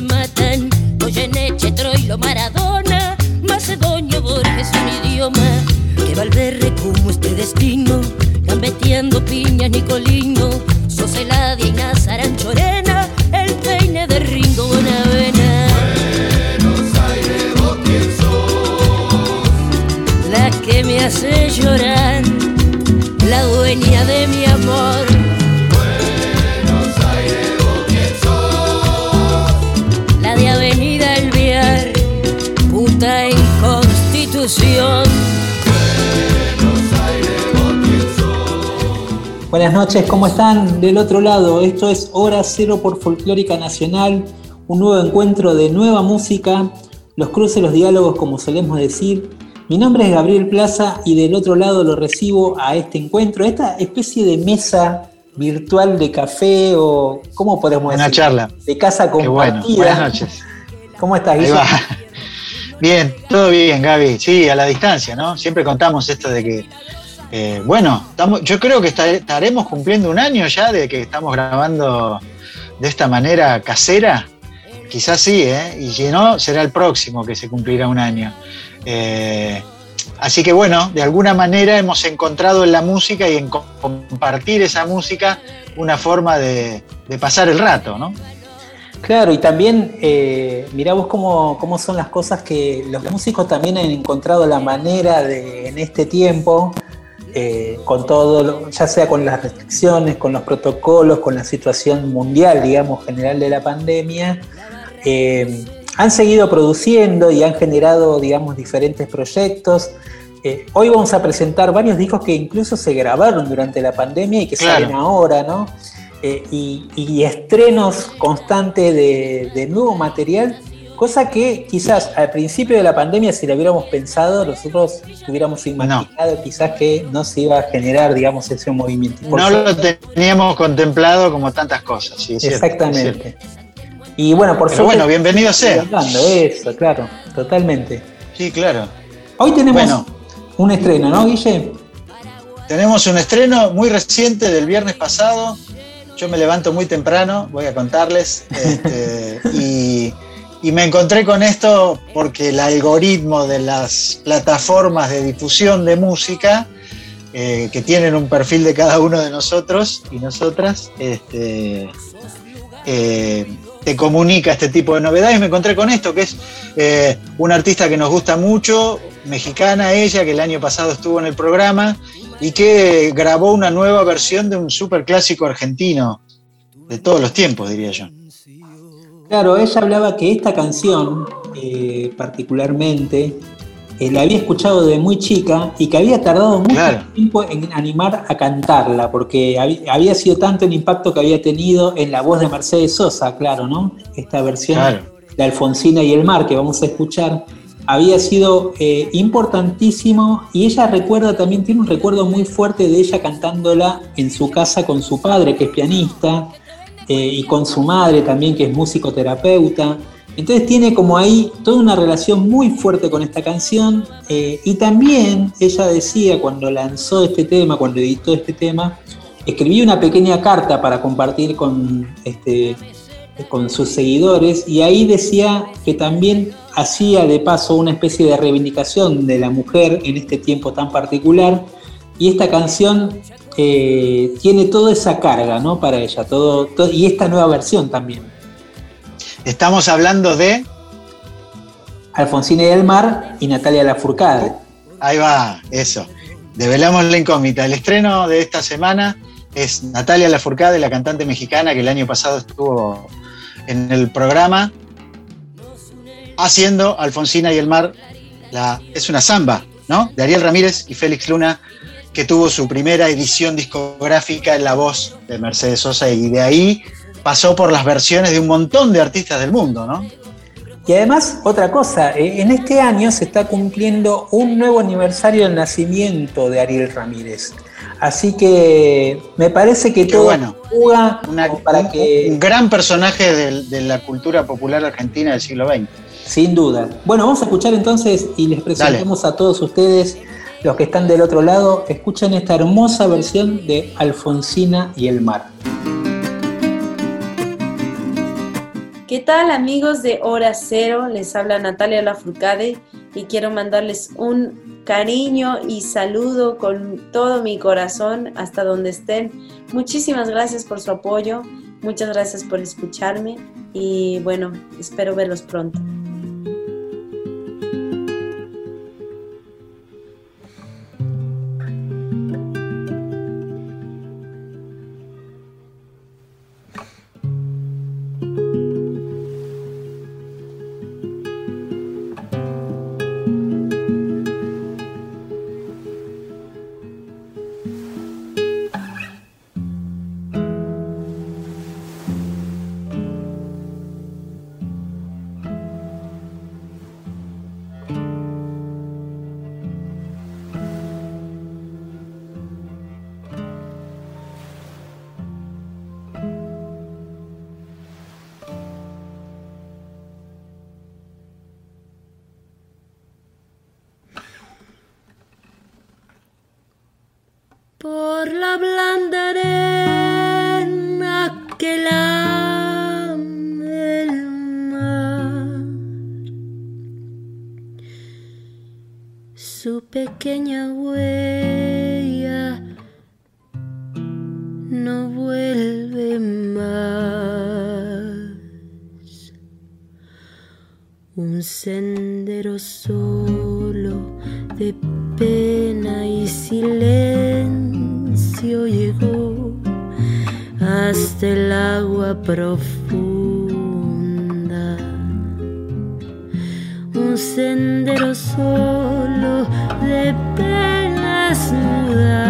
Matan. Goyeneche, Troilo, Maradona, Macedonio, Borges, un idioma que Valverde como este destino, gambeteando piña, Nicolino, Buenas noches, ¿cómo están? Del otro lado, esto es Hora Cero por Folclórica Nacional, un nuevo encuentro de nueva música, los cruces, los diálogos, como solemos decir. Mi nombre es Gabriel Plaza y del otro lado lo recibo a este encuentro, esta especie de mesa virtual de café o, ¿cómo podemos Una decir? charla. De casa Qué bueno. compartida. Buenas noches. ¿Cómo estás, Guillermo? Bien, todo bien, Gaby. Sí, a la distancia, ¿no? Siempre contamos esto de que, eh, bueno, yo creo que esta- estaremos cumpliendo un año ya de que estamos grabando de esta manera casera. Quizás sí, ¿eh? Y si no, será el próximo que se cumplirá un año. Eh, así que bueno, de alguna manera hemos encontrado en la música y en co- compartir esa música una forma de, de pasar el rato, ¿no? Claro, y también eh, mirá vos cómo, cómo son las cosas que los músicos también han encontrado la manera de, en este tiempo, eh, con todo, ya sea con las restricciones, con los protocolos, con la situación mundial, digamos, general de la pandemia, eh, han seguido produciendo y han generado, digamos, diferentes proyectos. Eh, hoy vamos a presentar varios discos que incluso se grabaron durante la pandemia y que Claro. salen ahora, ¿no? Eh, y, y estrenos constantes de, de nuevo material, cosa que quizás al principio de la pandemia, si lo hubiéramos pensado, nosotros hubiéramos imaginado quizás que no se iba a generar, digamos, ese movimiento. Por No suerte- lo teníamos contemplado como tantas cosas. sí, es cierto, cierto. Exactamente. Y bueno, por suerte. bueno, bienvenido sea. Eso, claro, totalmente. Sí, claro. Hoy tenemos Bueno. un estreno, ¿no, Guille? Tenemos un estreno muy reciente del viernes pasado. Yo me levanto muy temprano, voy a contarles. este, y, y me encontré con esto porque el algoritmo de las plataformas de difusión de música, eh, que tienen un perfil de cada uno de nosotros y nosotras, este, eh, te comunica este tipo de novedades. Me encontré con esto, que es eh, una artista que nos gusta mucho, mexicana ella, que el año pasado estuvo en el programa y que grabó una nueva versión de un super clásico argentino de todos los tiempos, diría yo. Claro, ella hablaba que esta canción, eh, particularmente, eh, la había escuchado de muy chica y que había tardado mucho Claro. tiempo en animar a cantarla, porque había sido tanto el impacto que había tenido en la voz de Mercedes Sosa, claro, ¿no? Esta versión Claro. de Alfonsina y el mar que vamos a escuchar había sido eh, importantísimo y ella recuerda también, tiene un recuerdo muy fuerte de ella cantándola en su casa con su padre, que es pianista, eh, y con su madre también, que es musicoterapeuta. Entonces tiene como ahí toda una relación muy fuerte con esta canción eh, y también ella decía cuando lanzó este tema, cuando editó este tema, escribió una pequeña carta para compartir con, este, con sus seguidores y ahí decía que también hacía de paso una especie de reivindicación de la mujer en este tiempo tan particular y esta canción eh, tiene toda esa carga ¿no? para ella todo, todo- y esta nueva versión también. Estamos hablando de. Alfonsina del Mar y Natalia Lafourcade. Ahí va, eso. Develamos la incógnita. El estreno de esta semana es Natalia Lafourcade, la cantante mexicana que el año pasado estuvo en el programa haciendo Alfonsina y el mar. La, es una samba, ¿no? De Ariel Ramírez y Félix Luna, que tuvo su primera edición discográfica en la voz de Mercedes Sosa y de ahí pasó por las versiones de un montón de artistas del mundo, ¿no? Y además, otra cosa, eh, en este año se está cumpliendo un nuevo aniversario del nacimiento de Ariel Ramírez. Así que me parece que Qué todo bueno. juega Una- para un, que, un gran personaje de, la cultura popular argentina del siglo XX. sin duda. Bueno, vamos a escuchar entonces y les presentamos a todos ustedes, los que están del otro lado, escuchen esta hermosa versión de Alfonsina y el mar. ¿Qué tal amigos de Hora Cero? Les habla Natalia Lafourcade y quiero mandarles un cariño y saludo con todo mi corazón hasta donde estén. Muchísimas gracias por su apoyo, muchas gracias por escucharme y bueno, espero verlos pronto. Un sendero solo de pena y silencio llegó hasta el agua profunda. Un sendero solo de penas mudas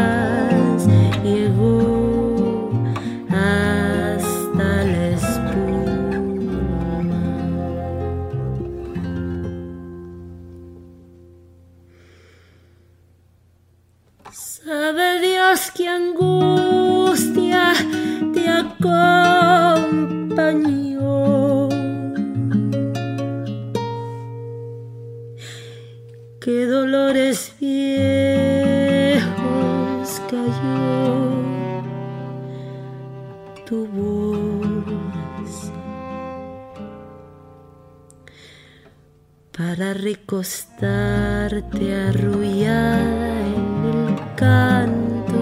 para recostarte arrullada en el canto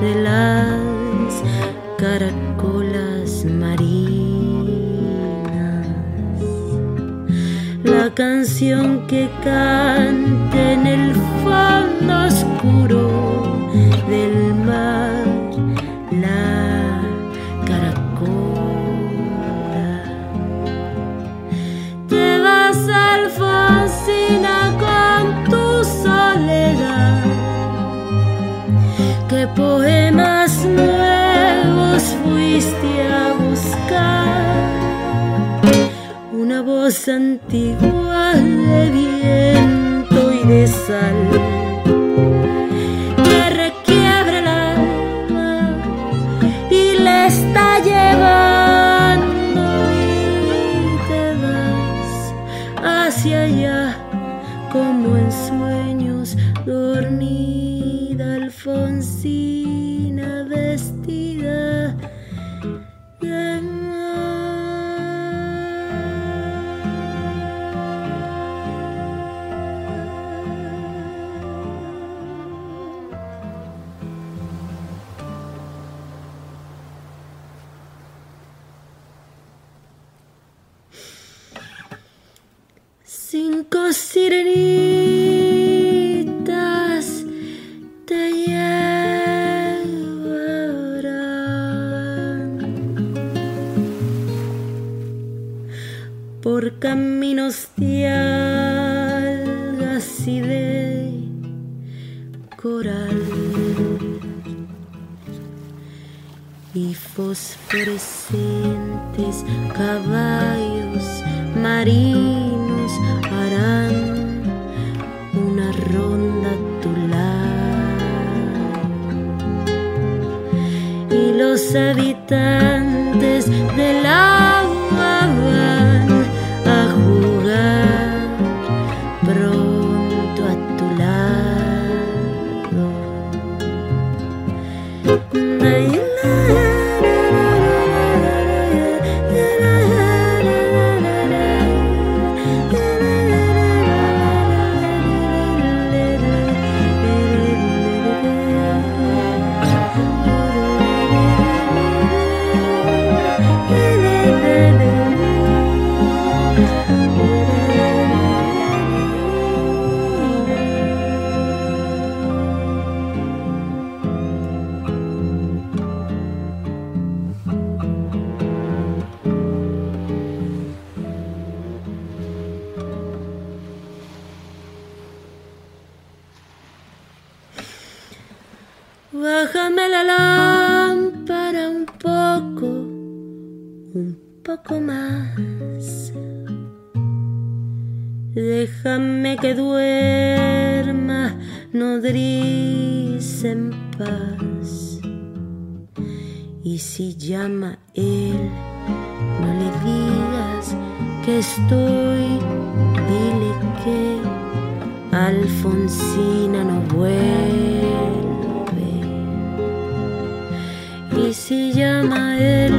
de las caracolas marinas. La canción que canta en el fondo oscuro del mar, poemas nuevos fuiste a buscar? Una voz antigua de viento y de sal. Bájame la lámpara un poco, un poco más. Déjame que duerma nodriza en paz. Y si llama él, no le digas que estoy, dile que Alfonsina no vuelve. Si llama él,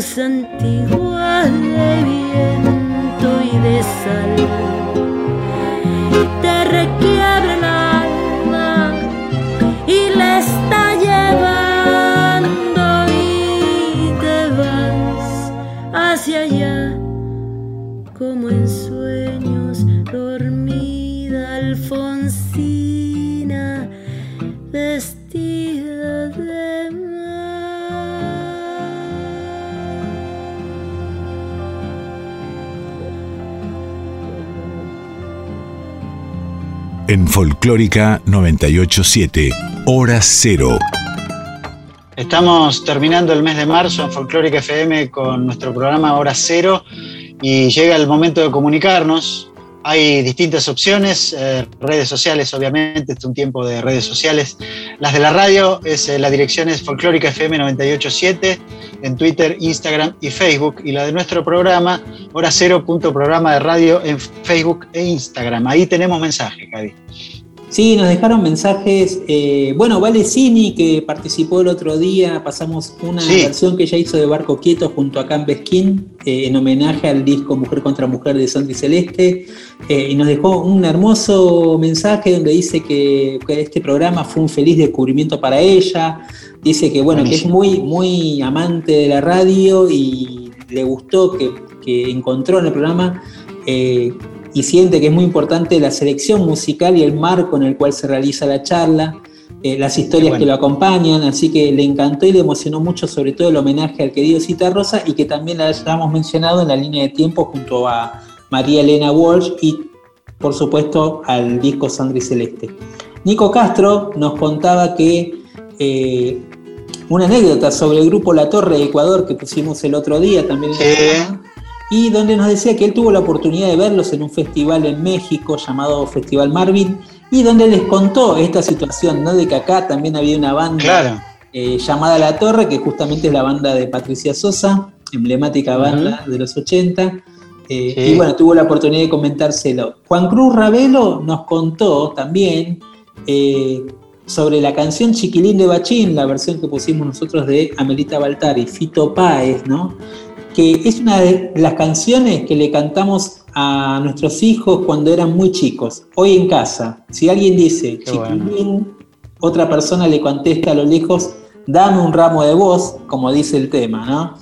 voz de viento y de sal. Te requiebra Folclórica 987, Hora Cero. Estamos terminando el mes de marzo en Folclórica FM con nuestro programa Hora Cero y llega el momento de comunicarnos. Hay distintas opciones, eh, redes sociales, obviamente, es un tiempo de redes sociales. Las de la radio, es, eh, la dirección Folclórica FM 987 en Twitter, Instagram y Facebook. Y la de nuestro programa, Hora Cero, punto programa de radio en Facebook e Instagram. Ahí tenemos mensaje, Cadi. Sí, nos dejaron mensajes. eh, bueno, Vale Cini, que participó el otro día, pasamos una Sí. versión que ella hizo de Barco Quieto junto a Cam Besquín, eh, en homenaje al disco Mujer contra Mujer de Santi Celeste. eh, y nos dejó un hermoso mensaje donde dice que, que este programa fue un feliz descubrimiento para ella. Dice que, bueno, que es muy, muy amante de la radio y le gustó que, que encontró en el programa. eh, y siente que es muy importante la selección musical y el marco en el cual se realiza la charla, eh, las historias bueno. que lo acompañan, así que le encantó y le emocionó mucho sobre todo el homenaje al querido Cita Rosa y que también la hayamos mencionado en la línea de tiempo junto a María Elena Walsh y por supuesto al disco Sandri Celeste. Nico Castro nos contaba que eh, una anécdota sobre el grupo La Torre de Ecuador que pusimos el otro día también Sí. y donde nos decía que él tuvo la oportunidad de verlos en un festival en México llamado Festival Marvin y donde les contó esta situación, ¿no? De que acá también había una banda Claro. eh, llamada La Torre, que justamente es la banda de Patricia Sosa, emblemática banda de los 80. eh, Sí. Y bueno, tuvo la oportunidad de comentárselo. Juan Cruz Ravelo nos contó también eh, sobre la canción Chiquilín de Bachín, la versión que pusimos nosotros de Amelita Baltari, Fito Páez, ¿no? que es una de las canciones que le cantamos a nuestros hijos cuando eran muy chicos, hoy en casa. Si alguien dice, Qué bueno. chiquilín, otra persona le contesta a lo lejos, dame un ramo de voz, como dice el tema, ¿no?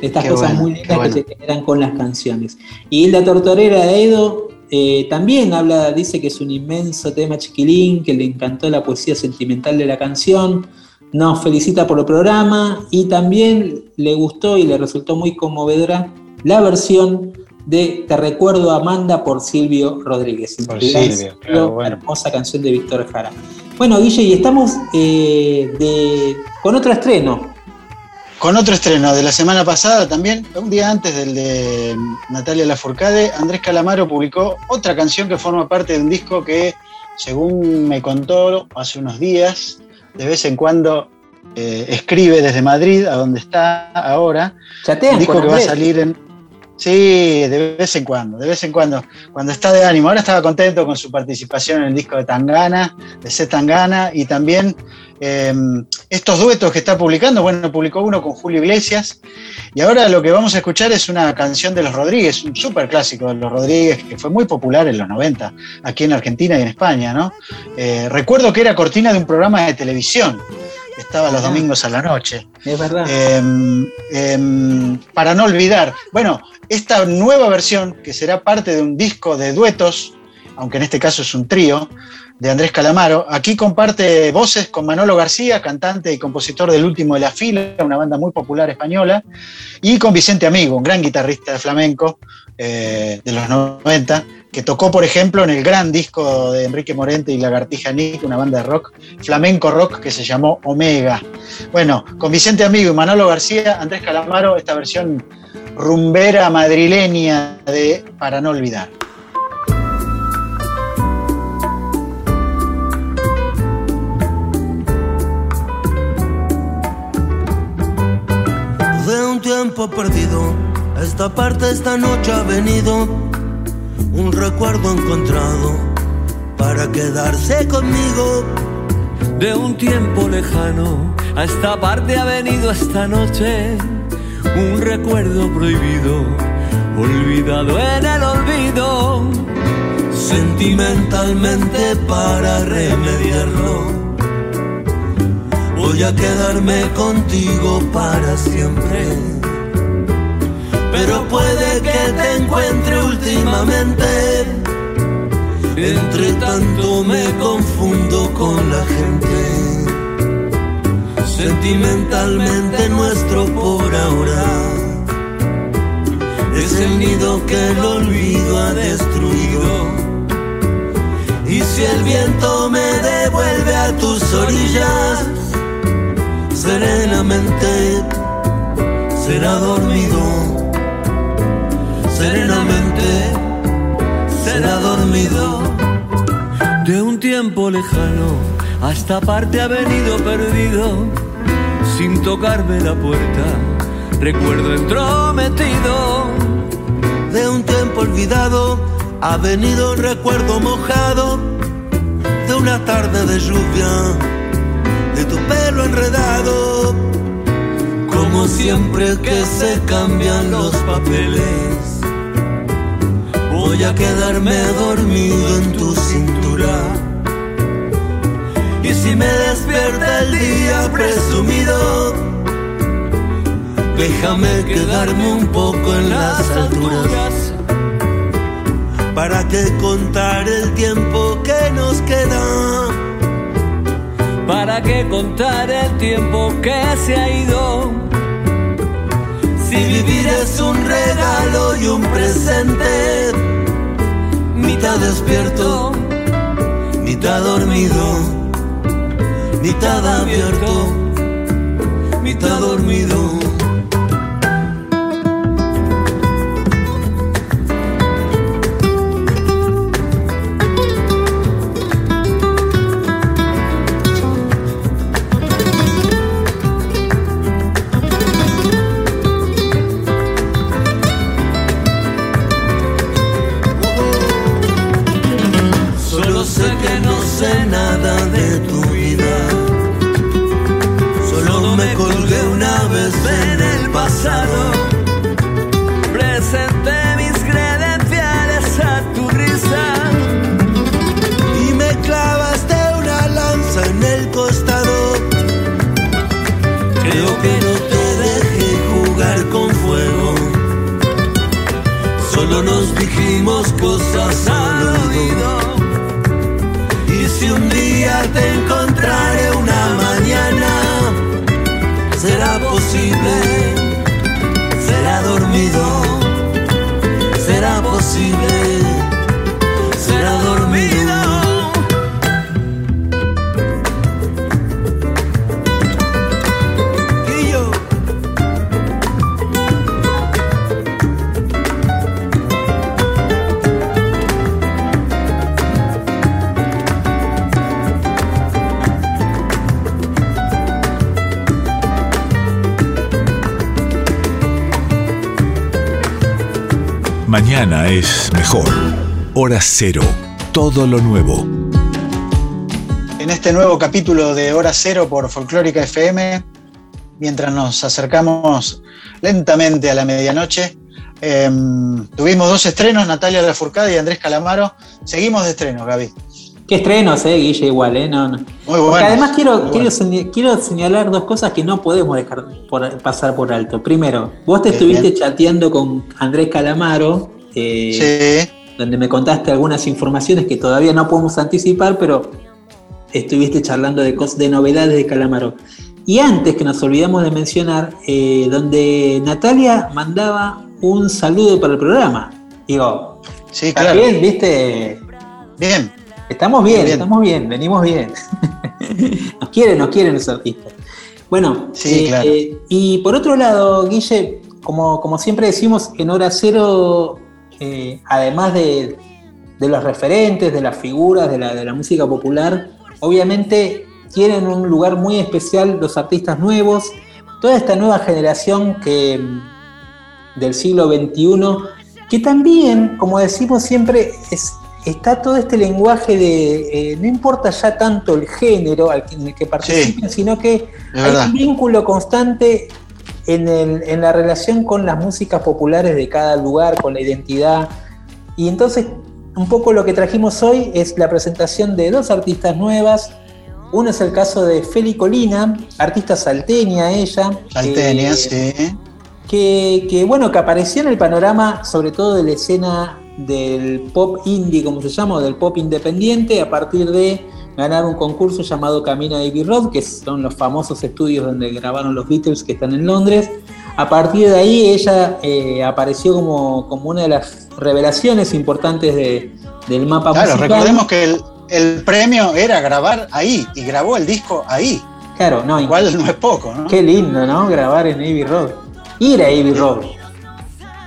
Estas Qué cosas bueno, muy lindas bueno. que se generan con las canciones. Y Hilda Tortorera de Edo eh, también habla, dice que es un inmenso tema chiquilín, que le encantó la poesía sentimental de la canción. Nos felicita por el programa y también le gustó y le resultó muy conmovedora la versión de Te recuerdo Amanda por Silvio Rodríguez. Por Silvio, claro, bueno. Hermosa canción de Víctor Jara. Bueno, Guille, y estamos eh, de- con otro estreno. Con otro estreno de la semana pasada también, un día antes del de Natalia Lafourcade, Andrés Calamaro publicó otra canción que forma parte de un disco que, según me contó hace unos días, de vez en cuando eh, escribe desde Madrid, a donde está ahora, Chatean un disco que va a salir en... Sí, de vez en cuando, de vez en cuando, cuando está de ánimo. Ahora estaba contento con su participación en el disco de Tangana, de C. Tangana, y también eh, estos duetos que está publicando. Bueno, publicó uno con Julio Iglesias, y ahora lo que vamos a escuchar es una canción de Los Rodríguez, un súper clásico de Los Rodríguez, que fue muy popular en los 90, aquí en Argentina y en España, ¿no? Eh, recuerdo que era cortina de un programa de televisión, estaba los Ah. domingos a la noche. Es verdad. Em, em, para no olvidar. Bueno, esta nueva versión, que será parte de un disco de duetos, aunque en este caso es un trío, de Andrés Calamaro, aquí comparte voces con Manolo García, cantante y compositor del Último de la Fila, una banda muy popular española, y con Vicente Amigo, un gran guitarrista de flamenco eh, de los 90, que tocó, por ejemplo, en el gran disco de Enrique Morente y Lagartija Nick, una banda de rock, flamenco rock que se llamó Omega. Bueno, con Vicente Amigo y Manolo García, Andrés Calamaro, esta versión rumbera madrileña de Para no olvidar. De un tiempo perdido, a esta parte esta noche ha venido un recuerdo encontrado para quedarse conmigo. De un tiempo lejano a esta parte ha venido esta noche un recuerdo prohibido, olvidado en el olvido. Sentimentalmente para remediarlo, voy a quedarme contigo para siempre. Pero puede que te encuentre últimamente. Entre tanto me confundo con la gente. Sentimentalmente nuestro por ahora es el nido que el olvido ha destruido. Y si el viento me devuelve a tus orillas, serenamente será dormido. Serenamente será dormido. De un tiempo lejano a esta parte ha venido perdido sin tocarme la puerta. Recuerdo entrometido. De un tiempo olvidado ha venido un recuerdo mojado de una tarde de lluvia, de tu pelo enredado. Como siempre que se cambian los papeles, voy a quedarme dormido en tu cintura. Y si me despierta el día presumido, déjame quedarme un poco en las alturas. ¿Para qué contar el tiempo que nos queda? ¿Para qué contar el tiempo que se ha ido? Si vivir es un regalo y un presente, mitad despierto, mitad dormido, mitad abierto, mitad dormido. Hora cero. Todo lo nuevo. En este nuevo capítulo de Hora Cero por Folclórica FM, mientras nos acercamos lentamente a la medianoche, eh, tuvimos dos estrenos, Natalia Lafourcade y Andrés Calamaro. Seguimos de estrenos, Gaby. Qué estrenos, eh, Guille, igual, eh. No, no. Muy Porque bueno. además quiero, muy quiero, bueno. señ- quiero señalar dos cosas que no podemos dejar por- pasar por alto. Primero, vos te Bien, estuviste bien. chateando con Andrés Calamaro, eh, Sí, donde me contaste algunas informaciones que todavía no podemos anticipar, pero estuviste charlando de, cos- de novedades de Calamaro. Y antes que nos olvidamos de mencionar, eh, donde Natalia mandaba un saludo para el programa. Digo, sí, ¿está claro. bien? ¿Viste? Bien. Estamos bien, Bien. estamos bien, venimos bien. nos quieren, nos quieren los artistas. Bueno, Sí, eh, claro. eh, y por otro lado, Guille, como, como siempre decimos, en Hora Cero, eh, además de, de los referentes, de las figuras, de la, de la música popular, obviamente tienen un lugar muy especial los artistas nuevos, toda esta nueva generación que, mm, del siglo XXI, que también, como decimos siempre, es, está todo este lenguaje de, eh, no importa ya tanto el género al que, en el que participen, sino que hay un vínculo constante en, el- en la relación con las músicas populares de cada lugar, con la identidad. Y entonces, un poco lo que trajimos hoy es la presentación de dos artistas nuevas. Uno es el caso de Feli Colina, artista salteña ella. Salteña, que- sí. que, que, bueno, que apareció en el panorama, sobre todo de la escena del pop indie, como se llama, o del pop independiente, a partir de ganar un concurso llamado Camino de Abbey Road, que son los famosos estudios donde grabaron los Beatles que están en Londres. A partir de ahí ella eh, apareció como, como una de las revelaciones importantes de- del mapa Claro, musical. recordemos que el, el premio era grabar ahí y grabó el disco ahí. Claro, no, Igual no es poco, ¿no? qué lindo, ¿no? Grabar en Abbey Road. Ir a Abbey Road,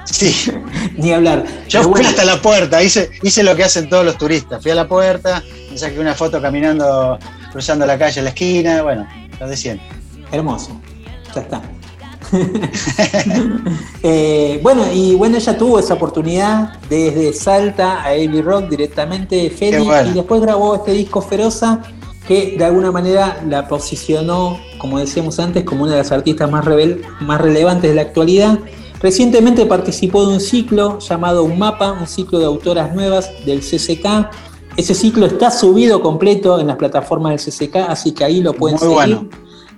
Sí. ni hablar. Yo Pero fui bueno, hasta la puerta, hice, hice lo que hacen todos los turistas. Fui a la puerta, me saqué una foto caminando, cruzando la calle a la esquina, bueno, lo de siempre. Hermoso. Ya está. Eh, bueno, y bueno, ella tuvo esa oportunidad desde Salta a Abbey Rock directamente Feli bueno. y después grabó este disco Feroza que de alguna manera la posicionó, como decíamos antes, como una de las artistas más, revel- más relevantes de la actualidad. Recientemente participó de un ciclo llamado Un Mapa, un ciclo de autoras nuevas del CCK. Ese ciclo está subido completo en las plataformas del CCK, así que ahí lo pueden Muy seguir. bueno.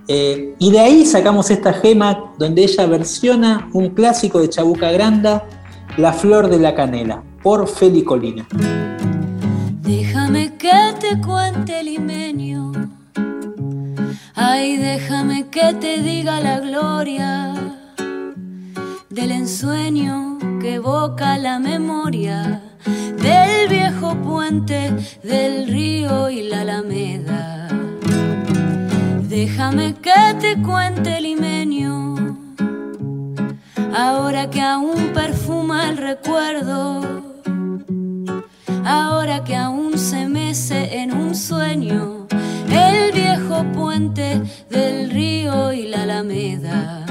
Eh, y de ahí sacamos esta gema donde ella versiona un clásico de Chabuca Granda, La Flor de la Canela, por Feli Colina. Déjame que te cuente limeño. Ay, déjame que te diga la gloria del ensueño que evoca la memoria del viejo puente del río y la alameda. Déjame que te cuente limeño. Ahora que aún perfuma el recuerdo ahora que aún se mece en un sueño el viejo puente del río y la alameda.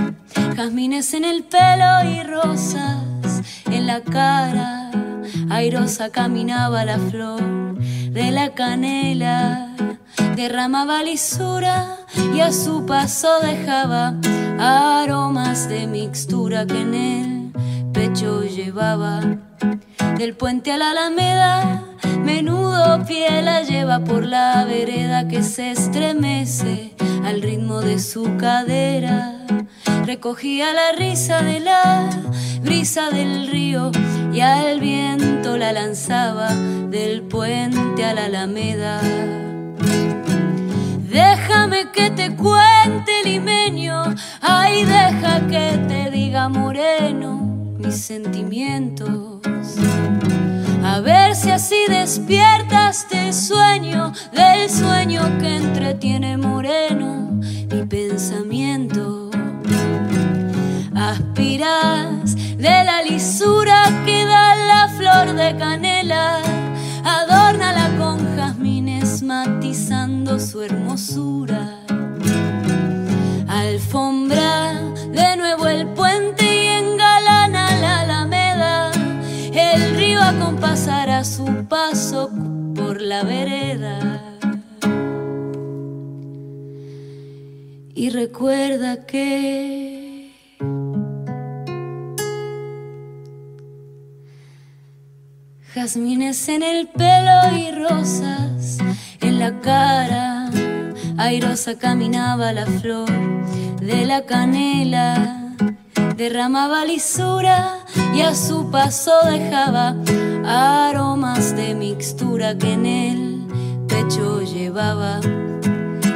Jazmines en el pelo y rosas en la cara, airosa caminaba la flor de la canela, derramaba lisura y a su paso dejaba aromas de mixtura que en el pecho llevaba. Del puente a la alameda, menudo pie la lleva por la vereda que se estremece al ritmo de su cadera. Recogía la risa de la brisa del río y al viento la lanzaba del puente a la alameda. Déjame que te cuente limeño, ay deja que te diga moreno mis sentimientos. A ver si así despiertas del sueño, del sueño que entretiene moreno mi pensamiento. Aspiras de la lisura que da la flor de canela, adórnala con jazmines matizando su hermosura. Alfombra de nuevo el puente y engalana la alameda. El río acompasará su paso por la vereda. Y recuerda que jazmines en el pelo y rosas en la cara. Airosa caminaba la flor de la canela, derramaba lisura y a su paso dejaba aromas de mixtura que en el pecho llevaba.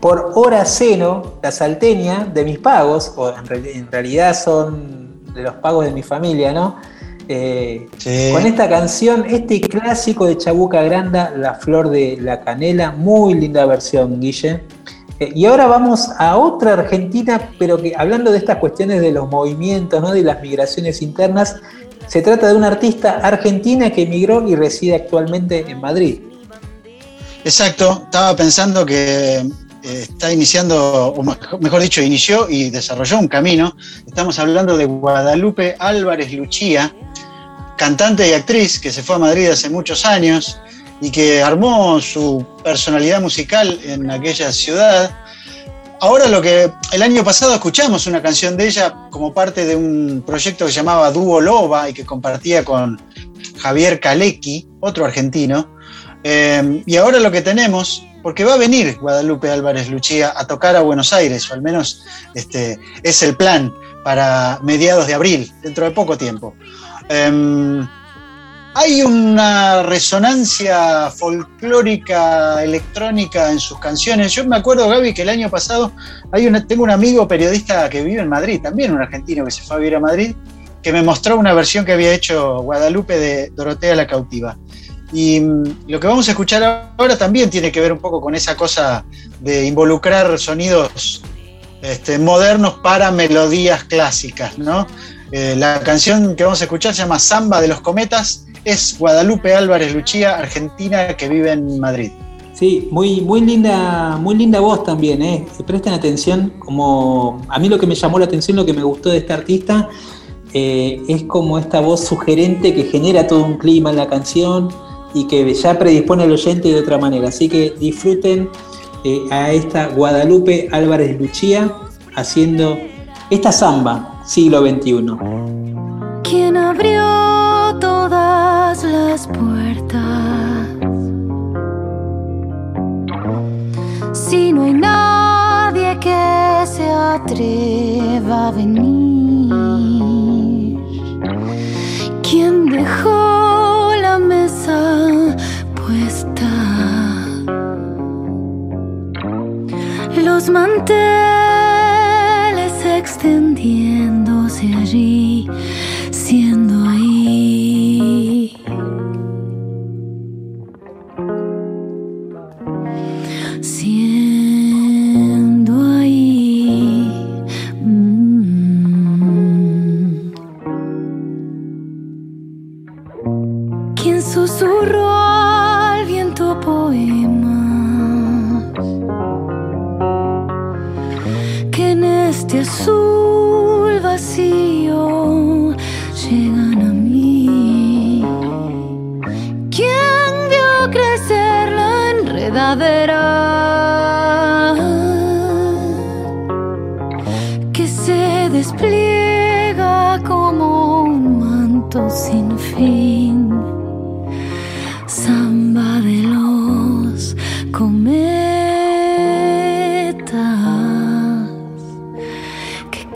por hora seno, la salteña de mis pagos, o en, real- en realidad son de los pagos de mi familia, ¿no? Eh, Sí. Con esta canción, este clásico de Chabuca Granda, La Flor de la Canela, muy linda versión, Guille. Eh, y ahora vamos a otra Argentina, pero que hablando de estas cuestiones de los movimientos, ¿no? de las migraciones internas, se trata de una artista argentina que emigró y reside actualmente en Madrid. Exacto, estaba pensando que está iniciando, o mej- mejor dicho, inició y desarrolló un camino. Estamos hablando de Guadalupe Álvarez Luchía, cantante y actriz que se fue a Madrid hace muchos años y que armó su personalidad musical en aquella ciudad. Ahora lo que el año pasado escuchamos una canción de ella como parte de un proyecto que se llamaba Dúo Loba y que compartía con Javier Kalecki, otro argentino. Eh, y ahora lo que tenemos, porque va a venir Guadalupe Álvarez Luchía a tocar a Buenos Aires, o al menos este, es el plan para mediados de abril, dentro de poco tiempo. Eh, hay una resonancia folclórica, electrónica en sus canciones. Yo me acuerdo, Gaby, que el año pasado hay una, tengo un amigo periodista que vive en Madrid, también un argentino que se fue a vivir a Madrid, que me mostró una versión que había hecho Guadalupe de Dorotea la Cautiva. Y mm, lo que vamos a escuchar ahora también tiene que ver un poco con esa cosa de involucrar sonidos este, modernos para melodías clásicas, ¿no? Eh, la canción que vamos a escuchar se llama Samba de los Cometas, es Guadalupe Álvarez Luchía, argentina que vive en Madrid. Sí, muy, muy linda, muy linda voz también, ¿eh? Presten atención, como a mí lo que me llamó la atención, lo que me gustó de esta artista, eh, es como esta voz sugerente que genera todo un clima en la canción y que ya predispone al oyente de otra manera. Así que disfruten eh, a esta Guadalupe Álvarez Luchía haciendo esta samba, siglo XXI. quien abrió todas las puertas. Si no hay nadie que se atreva a venir, quien dejó los manteles extendiéndose allí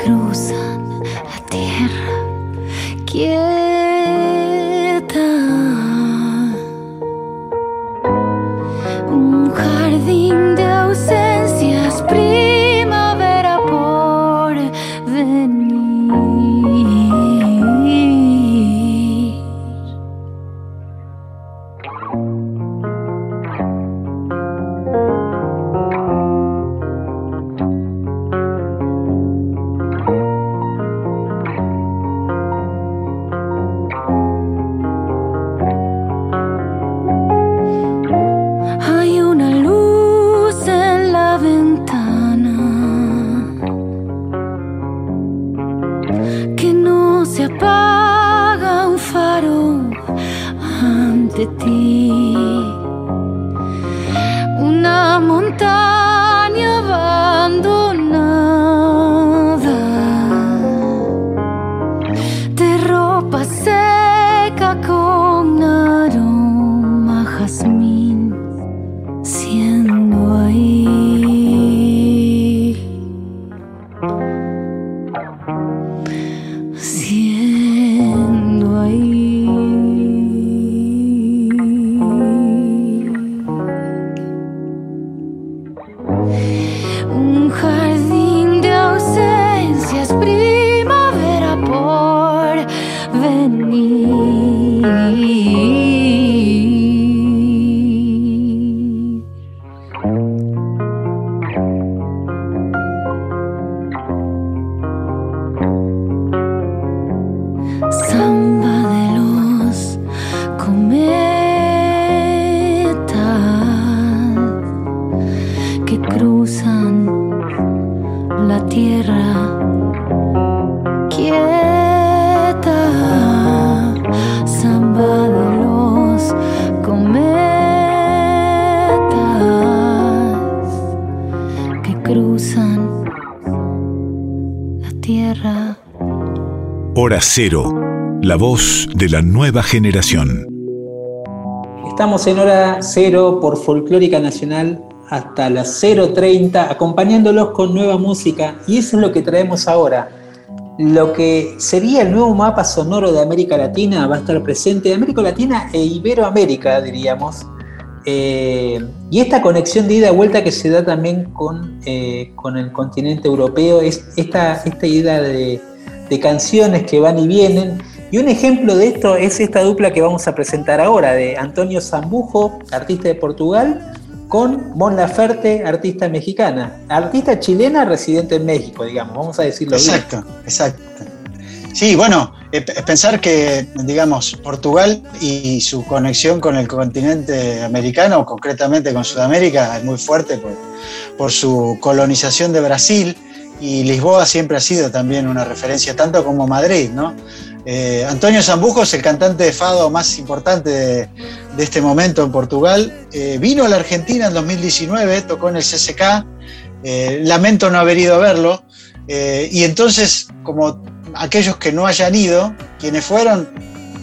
que Cero, la voz de la nueva generación. Estamos en hora cero por Folclórica Nacional hasta las 0.30, acompañándolos con nueva música. Y eso es lo que traemos ahora. Lo que sería el nuevo mapa sonoro de América Latina va a estar presente América Latina e Iberoamérica, diríamos. Eh, y esta conexión de ida y vuelta que se da también con, eh, con el continente europeo, es esta, esta idea de, de canciones que van y vienen. Y un ejemplo de esto es esta dupla que vamos a presentar ahora, de Antonio Zambujo, artista de Portugal, con Mon Laferte, artista mexicana. Artista chilena residente en México, digamos, vamos a decirlo bien. Exacto, exacto. Sí, bueno, eh, pensar que, digamos, Portugal y su conexión con el continente americano, concretamente con Sudamérica, es muy fuerte por su colonización de Brasil y Lisboa siempre ha sido también una referencia, tanto como Madrid, ¿no? Eh, Antonio Zambujo es el cantante de fado más importante de, de este momento en Portugal. Eh, vino a la Argentina en 2019, tocó en el CCK. eh, lamento no haber ido a verlo. y entonces, como aquellos que no hayan ido, quienes fueron,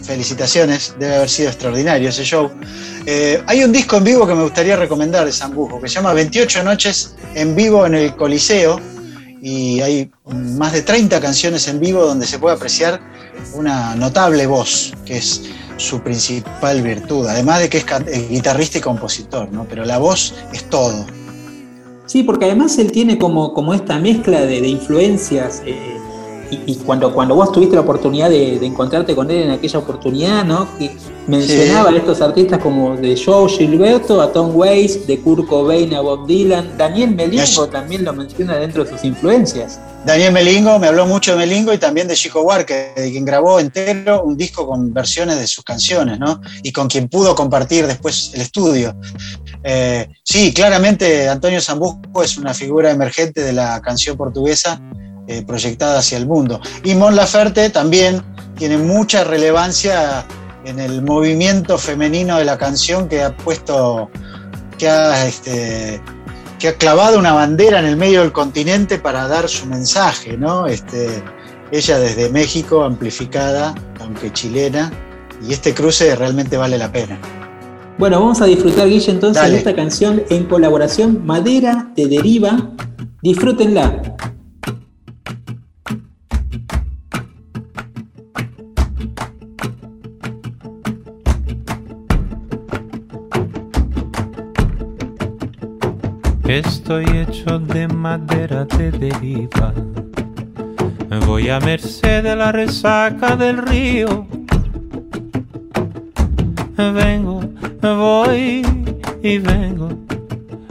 felicitaciones, debe haber sido extraordinario ese show. Hay un disco en vivo que me gustaría recomendar de Zambujo, que se llama 28 noches en vivo en el Coliseo, y hay más de 30 canciones en vivo donde se puede apreciar una notable voz, que es su principal virtud, además de que es guitarrista y compositor, ¿no? pero la voz es todo. Sí, porque además él tiene como, como esta mezcla de, de influencias. eh, y, y cuando, cuando vos tuviste la oportunidad de, de encontrarte con él en aquella oportunidad, ¿no? Que mencionaba a estos artistas como de Joe Gilberto, a Tom Waits, de Kurt Cobain a Bob Dylan. Daniel Melingo también lo menciona dentro de sus influencias. Daniel Melingo, me habló mucho de Melingo y también de Chico Huarque, de quien grabó entero un disco con versiones de sus canciones, ¿no? Y con quien pudo compartir después el estudio. Eh, sí, claramente Antonio Zambujo es una figura emergente de la canción portuguesa eh, proyectada hacia el mundo. Y Mon Laferte también tiene mucha relevancia en el movimiento femenino de la canción que ha puesto que ha, este, que ha clavado una bandera en el medio del continente para dar su mensaje, ¿no? Este, ella desde México, amplificada, aunque chilena, y este cruce realmente vale la pena. Bueno, vamos a disfrutar, Guille, entonces de esta canción en colaboración Madera te deriva. Disfrútenla. Estoy hecho de madera de deriva. Voy a merced de la resaca del río. Vengo, voy y vengo.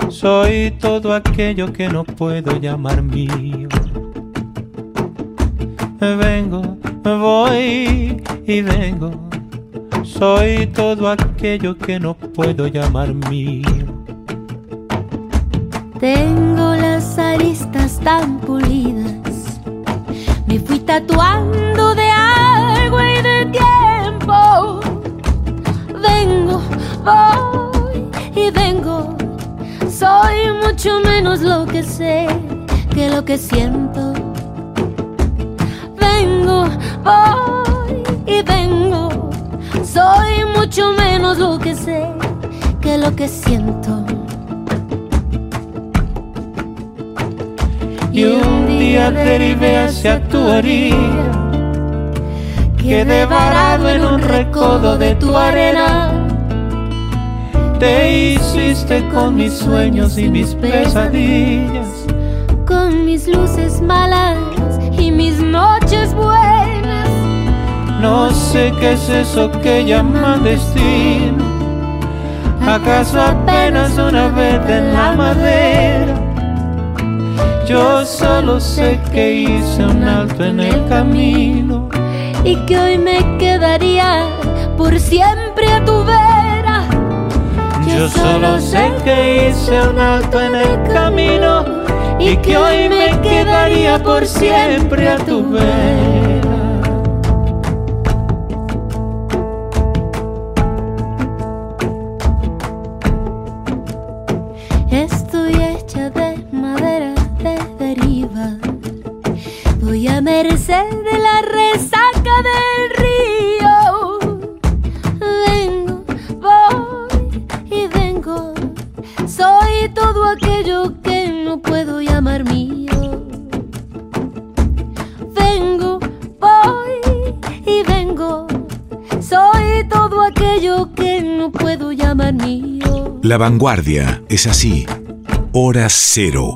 Soy todo aquello que no puedo llamar mío. Vengo, voy y vengo. Soy todo aquello que no puedo llamar mío. Tengo las aristas tan pulidas. Me fui tatuando de agua y de tiempo. Vengo, voy y vengo. Soy mucho menos lo que sé que lo que siento. Vengo, voy y vengo. Soy mucho menos lo que sé que lo que siento. Y un día derivé hacia tu orilla. Quedé varado en un recodo de tu arena. Te hiciste con mis sueños y mis pesadillas. con mis luces malas y mis noches buenas. No sé qué es eso que llaman destino. ¿Acaso apenas una vez en la madera? Yo solo sé que hice un alto en el camino. y que hoy me quedaría por siempre a tu vera. Yo solo sé que hice un alto en el camino y que hoy me quedaría por siempre a tu vera. La vanguardia es así. Hora cero.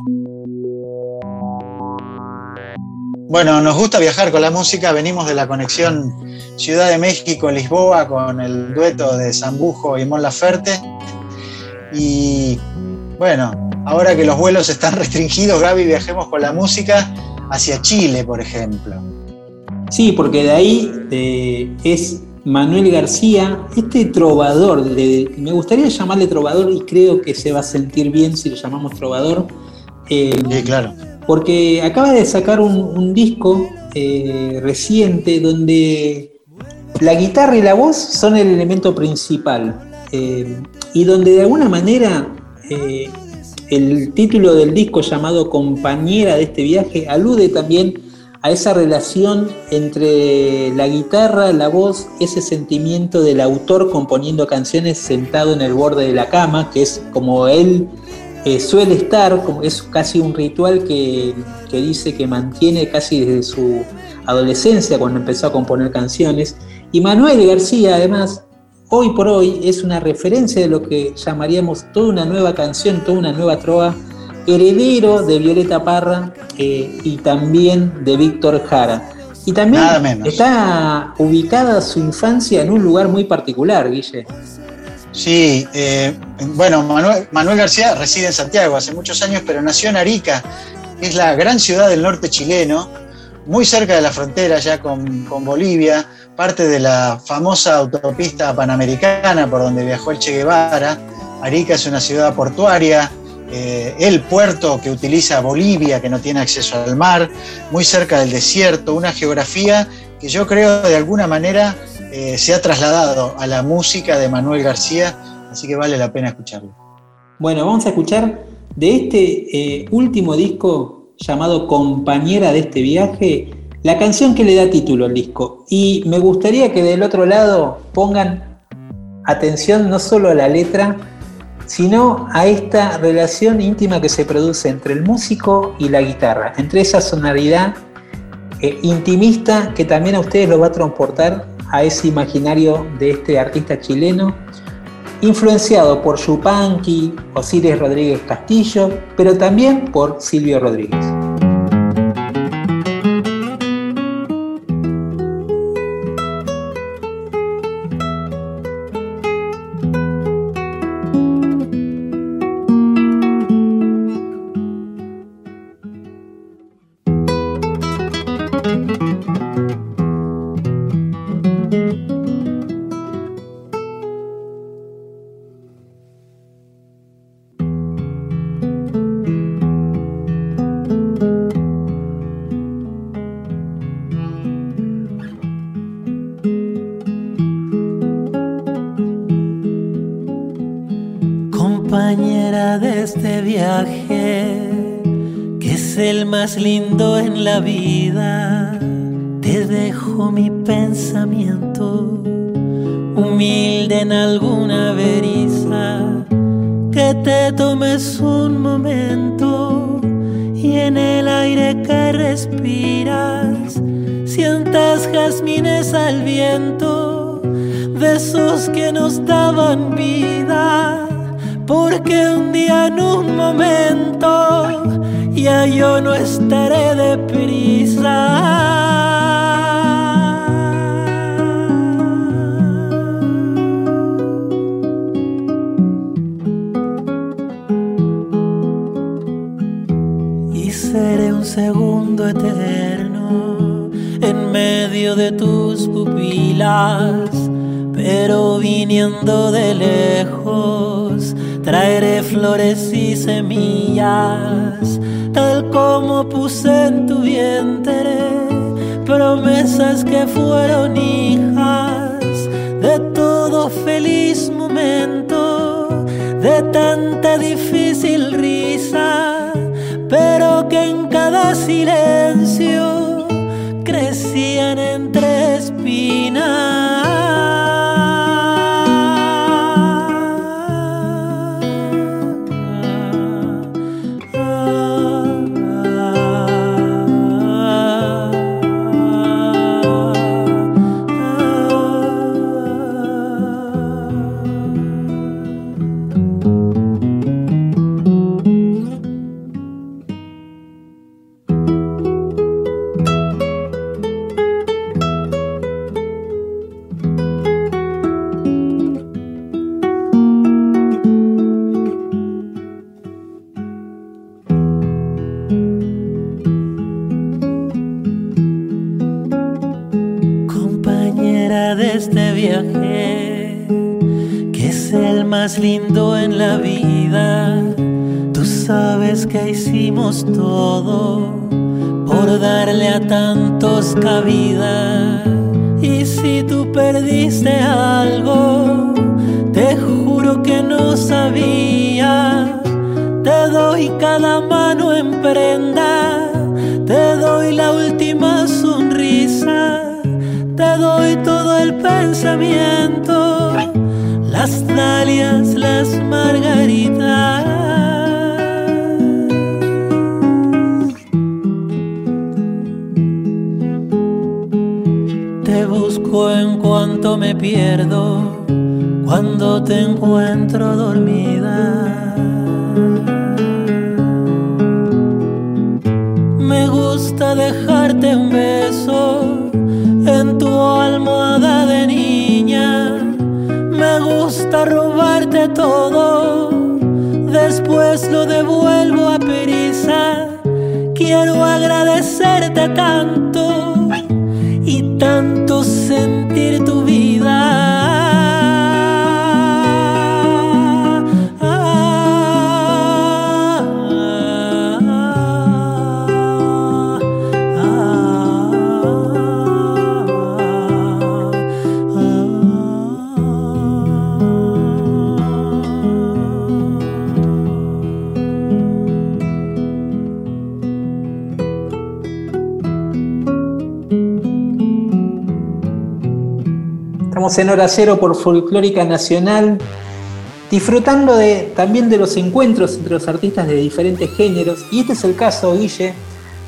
Bueno, nos gusta viajar con la música, venimos de la conexión Ciudad de México-Lisboa con el dueto de Zambujo y Mon Laferte. Y bueno, ahora que los vuelos están restringidos, Gaby, viajemos con la música hacia Chile, por ejemplo. Sí, porque de ahí eh, es Manuel García, este trovador, de- me gustaría llamarle trovador y creo que se va a sentir bien si lo llamamos trovador. eh, Sí, claro. porque acaba de sacar un, un disco eh, reciente donde la guitarra y la voz son el elemento principal eh, y donde de alguna manera el título del disco llamado Compañera de este viaje alude también a esa relación entre la guitarra, la voz, ese sentimiento del autor componiendo canciones sentado en el borde de la cama, que es como él eh, suele estar, es casi un ritual que, que dice que mantiene casi desde su adolescencia, cuando empezó a componer canciones. Y Manuel García, además, hoy por hoy es una referencia de lo que llamaríamos toda una nueva canción, toda una nueva trova, heredero de Violeta Parra eh, y también de Víctor Jara. Y también está ubicada su infancia en un lugar muy particular, Guille. Sí, eh, bueno, Manuel, Manuel García reside en Santiago hace muchos años, pero nació en Arica, que es la gran ciudad del norte chileno, muy cerca de la frontera ya con, con Bolivia, parte de la famosa autopista panamericana por donde viajó el Che Guevara. Arica es una ciudad portuaria, eh, el puerto que utiliza Bolivia, que no tiene acceso al mar, muy cerca del desierto, una geografía que yo creo de alguna manera eh, se ha trasladado a la música de Manuel García, así que vale la pena escucharlo. Bueno, vamos a escuchar de este eh, último disco llamado Compañera de este viaje, la canción que le da título al disco. Y me gustaría que del otro lado pongan atención no solo a la letra, sino a esta relación íntima que se produce entre el músico y la guitarra, entre esa sonoridad eh, intimista que también a ustedes lo va a transportar a ese imaginario de este artista chileno influenciado por Yupanqui, Osiris Rodríguez Castillo, pero también por Silvio Rodríguez. Dejo mi pensamiento, humilde en alguna beriza, que te tomes un momento y en el aire que respiras sientas jazmines al viento, de esos que nos daban vida porque un día en un momento ya yo no estaré deprisa. Segundo eterno en medio de tus pupilas, pero viniendo de lejos traeré flores y semillas, tal como puse en tu vientre, promesas que fueron hijas de todo feliz momento, de tanta risa, pero que en cada silencio crecían entre Te busco en cuanto me pierdo, cuando te encuentro dormida. Me gusta dejarte un beso en tu almohada de niña. Me gusta robarte todo, después lo devuelvo a perisa. Quiero agradecerte tanto y tanto Estamos en Hora Cero por Folclórica Nacional, disfrutando de, también de los encuentros entre los artistas de diferentes géneros. Y este es el caso, Guille,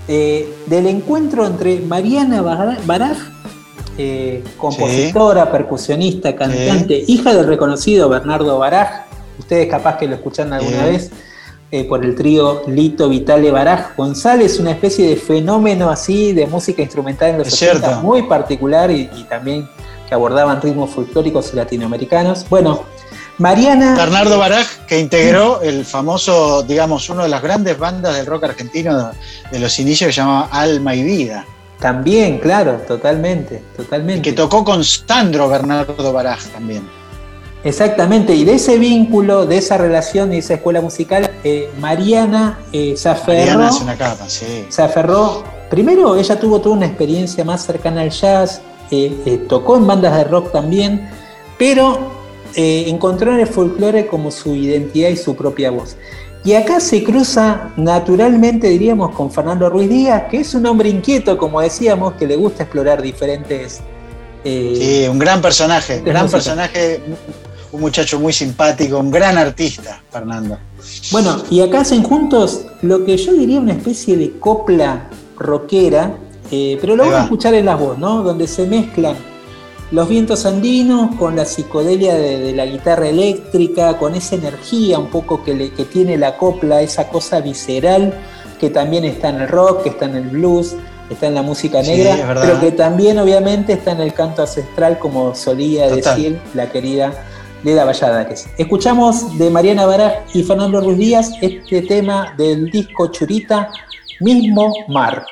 eh, del encuentro entre Mariana Bar- Baraj, eh, compositora, percusionista, cantante, hija del reconocido Bernardo Baraj. Ustedes capaz que lo escucharon alguna Sí. vez. eh, por el trío Lito Vitale Baraj González, una especie de fenómeno así de música instrumental en los Es 80, cierto. muy particular y, y también que abordaban ritmos folclóricos y latinoamericanos. Bueno, Mariana. Bernardo Baraj, que integró el famoso, digamos, una de las grandes bandas del rock argentino de los inicios que se llamaba Alma y Vida. También, claro, totalmente, totalmente. Que tocó con Sandro Bernardo Baraj también. Exactamente, y de ese vínculo, de esa relación y esa escuela musical, eh, Mariana eh, se aferró. Mariana es una capa, sí. se aferró. Primero, ella tuvo toda una experiencia más cercana al jazz, eh, eh, tocó en bandas de rock también, pero eh, encontró en el folclore como su identidad y su propia voz. Y acá se cruza naturalmente, diríamos, con Fernando Ruiz Díaz, que es un hombre inquieto, como decíamos, que le gusta explorar diferentes. Sí, un gran personaje, de gran personaje, un muchacho muy simpático, un gran artista, Fernando. Bueno, y acá hacen juntos lo que yo diría una especie de copla rockera, eh, pero lo vamos a escuchar en las voz, ¿no? Donde se mezclan los vientos andinos con la psicodelia de, de la guitarra eléctrica, con esa energía un poco que, le- que tiene la copla, esa cosa visceral que también está en el rock, que está en el blues, está en la música negra, pero que también obviamente está en el canto ancestral, como solía Total. decir la querida Leda Valladares. Escuchamos de Mariana Baraj y Fernando Ruiz Díaz este tema del disco Churita, Mismo Mar.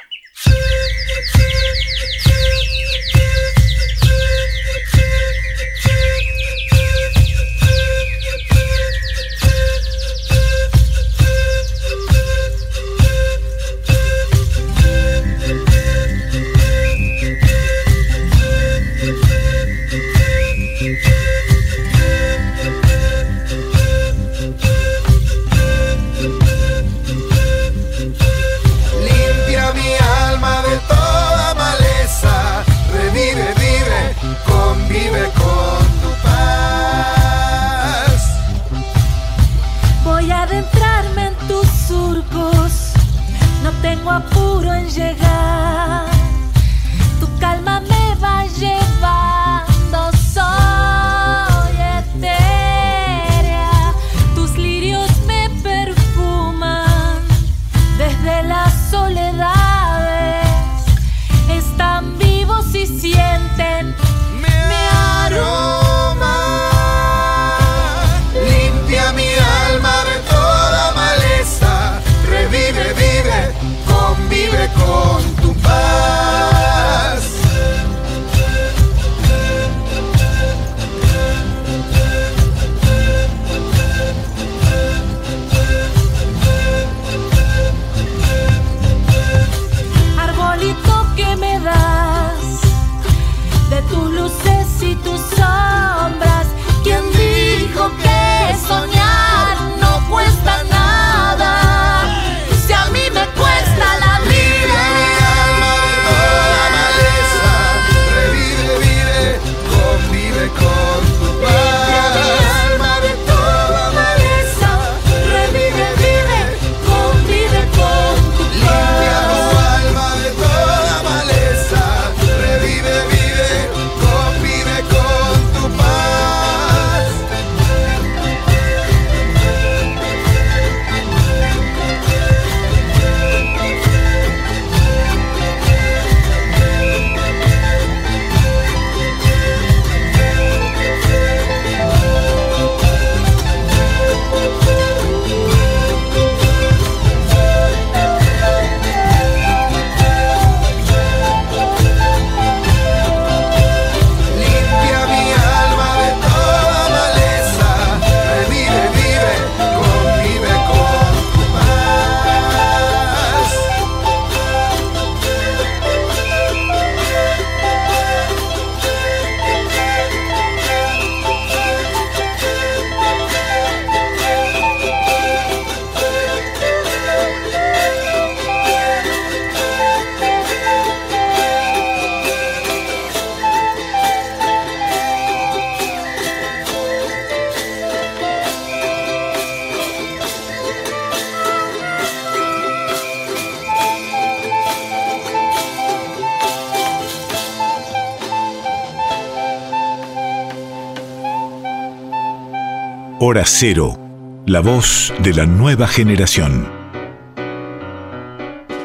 Cero, la voz de la nueva generación.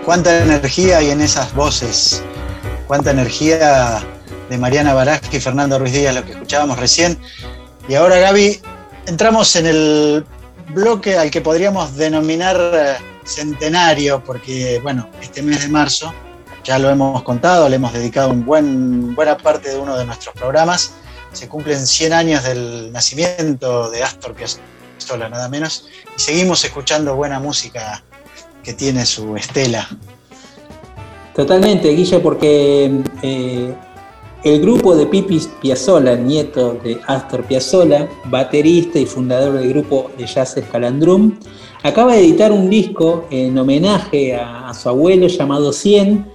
Cuánta energía hay en esas voces, cuánta energía de Mariana Barasque y Fernando Ruiz Díaz, lo que escuchábamos recién. Y ahora, Gaby, entramos en el bloque al que podríamos denominar eh, centenario, porque, bueno, este mes de marzo, ya lo hemos contado, le hemos dedicado un buen, buena parte de uno de nuestros programas. Se cumplen 100 años del nacimiento de Astor Piazzolla, nada menos, y seguimos escuchando buena música que tiene su estela. Totalmente, Guille, porque eh, el grupo de Pipis Piazzolla, nieto de Astor Piazzolla, baterista y fundador del grupo de jazz Escalandrum, acaba de editar un disco en homenaje a, su abuelo llamado 100.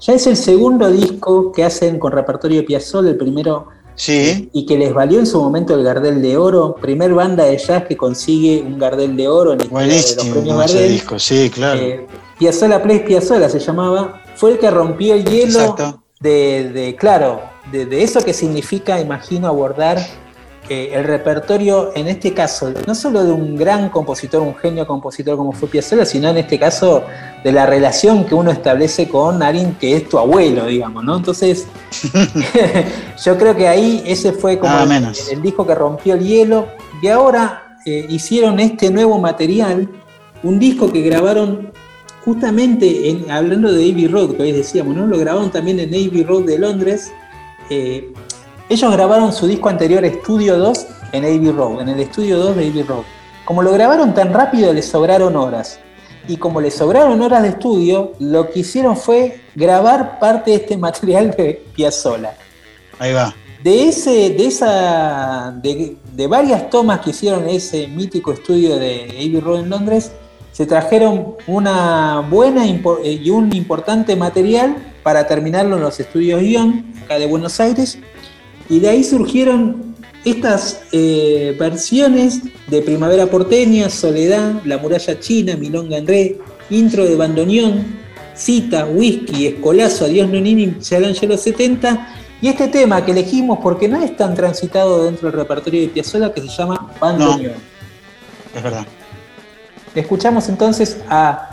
Ya es el segundo disco que hacen con repertorio Piazzolla, el primero Sí. y que les valió en su momento el Gardel de Oro, primer banda de jazz que consigue un Gardel de Oro en el de los premios Buenísimo ese disco, sí, claro. Eh, Piazzolla Plays Piazzolla se llamaba, fue el que rompió el hielo de, de, claro, de, de eso que significa, imagino, abordar eh, el repertorio, en este caso, no solo de un gran compositor, un genio compositor como fue Piazzolla, sino en este caso de la relación que uno establece con alguien que es tu abuelo, digamos, ¿no? Entonces, yo creo que ahí ese fue como el, menos. el disco que rompió el hielo, y ahora eh, hicieron este nuevo material, un disco que grabaron justamente en- hablando de Abbey Road, que hoy decíamos, ¿no? Lo grabaron también en Abbey Road de Londres. Eh, ellos grabaron su disco anterior, Estudio 2, en Abbey Road, en el Estudio 2 de Abbey Road. Como lo grabaron tan rápido, les sobraron horas. Y como les sobraron horas de estudio, lo que hicieron fue grabar parte de este material de Piazzolla. Ahí va. De ese, de esa, de, de varias tomas que hicieron ese mítico estudio de Abbey Road en Londres, se trajeron una buena eh, y un importante material para terminarlo en los estudios Guión, acá de Buenos Aires, y de ahí surgieron estas eh, versiones de Primavera Porteña, Soledad, La Muralla China, Milonga en Re, intro de Bandoneón, Cita, Whisky, Escolazo, Adiós Nonini, Chalangelo 70, y este tema que elegimos porque no es tan transitado dentro del repertorio de Piazzolla que se llama Bandoneón. Es verdad. Escuchamos entonces a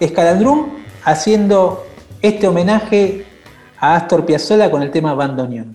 Escalandrum haciendo este homenaje a Astor Piazzolla con el tema. Bandoneón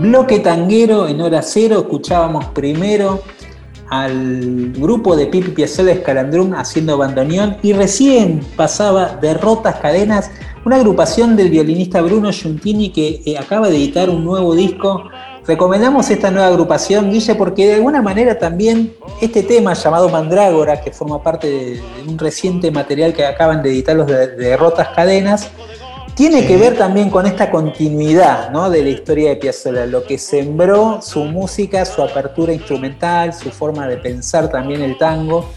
Bloque tanguero en hora cero escuchábamos primero al grupo de Pipi Piazzolla Escalandrum haciendo bandoneón y recién pasaba Derrotas Cadenas, una agrupación del violinista Bruno Giuntini que eh, acaba de editar un nuevo disco. Recomendamos esta nueva agrupación, Guille, porque de alguna manera también este tema llamado Mandrágora, que forma parte de, un reciente material que acaban de editar los de Derrotas Cadenas, tiene que ver también con esta continuidad ¿no? de la historia de Piazzolla, lo que sembró su música, su apertura instrumental, su forma de pensar también el tango,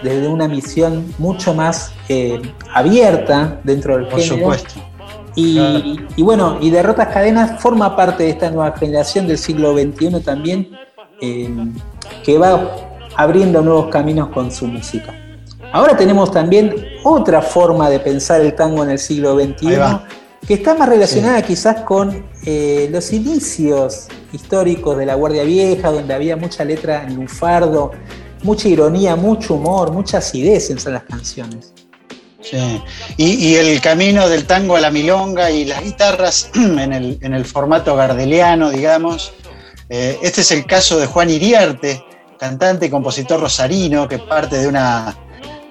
desde una misión mucho más eh, abierta dentro del Por género. supuesto. Y, y bueno, y Derrotas Cadenas forma parte de esta nueva generación del siglo XXI también, eh, que va abriendo nuevos caminos con su música. Ahora tenemos también otra forma de pensar el tango en el siglo XXI, que está más relacionada quizás con eh, los inicios históricos de la Guardia Vieja, donde había mucha letra en lunfardo, mucha ironía, mucho humor, mucha acidez en las canciones. Sí. Y, y el camino del tango a la milonga y las guitarras en el, en el formato gardeliano, digamos. Eh, este es el caso de Juan Iriarte, cantante y compositor rosarino, que parte de una,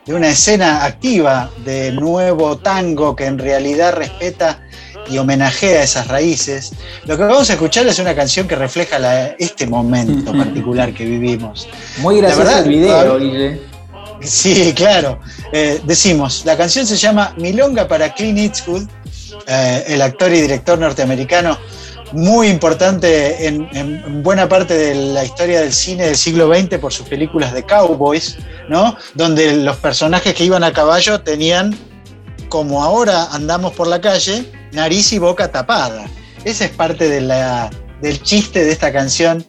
de una escena activa de nuevo tango que en realidad respeta y homenajea esas raíces. Lo que vamos a escuchar es una canción que refleja la- este momento particular que vivimos. Muy gracioso verdad, el video, todavía- Guille. Sí, claro. Eh, decimos, la canción se llama Milonga para Clint Eastwood, eh, el actor y director norteamericano muy importante en, en buena parte de la historia del cine del siglo XX por sus películas de cowboys, ¿no? Donde los personajes que iban a caballo tenían, como ahora andamos por la calle, nariz y boca tapada. Esa es parte de la- del chiste de esta canción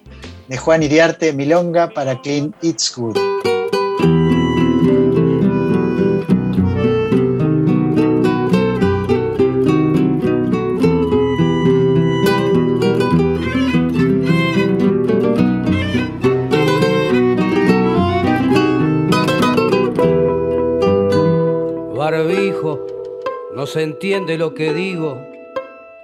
de Juan Iriarte, Milonga para Clint Eastwood. Barbijo, se entiende lo que digo.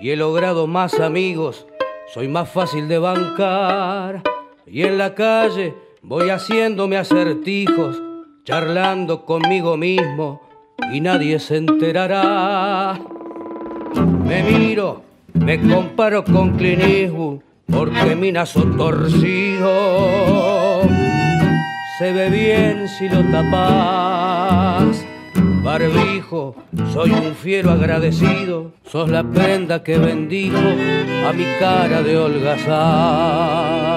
Y he logrado más amigos, soy más fácil de bancar. Y en la calle voy haciéndome acertijos, charlando conmigo mismo. Y nadie se enterará. Me miro, me comparo con Clint porque mi nazo torcido. Se ve bien si lo tapas. Barbijo, soy un fiero agradecido, sos la prenda que bendijo a mi cara de holgazán.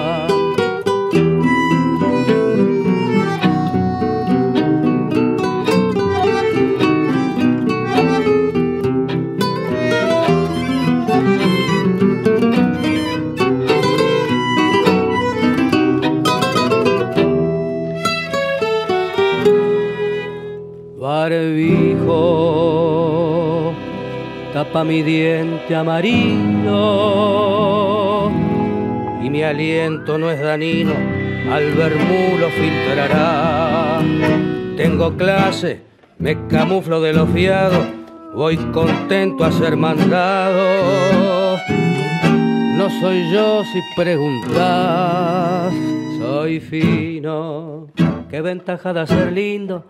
Mi diente amarillo y mi aliento no es danino, al vermú lo filtrará. Tengo clase, me camuflo de los fiados, voy contento a ser mandado. No soy yo si preguntas, soy fino. Qué ventaja de ser lindo,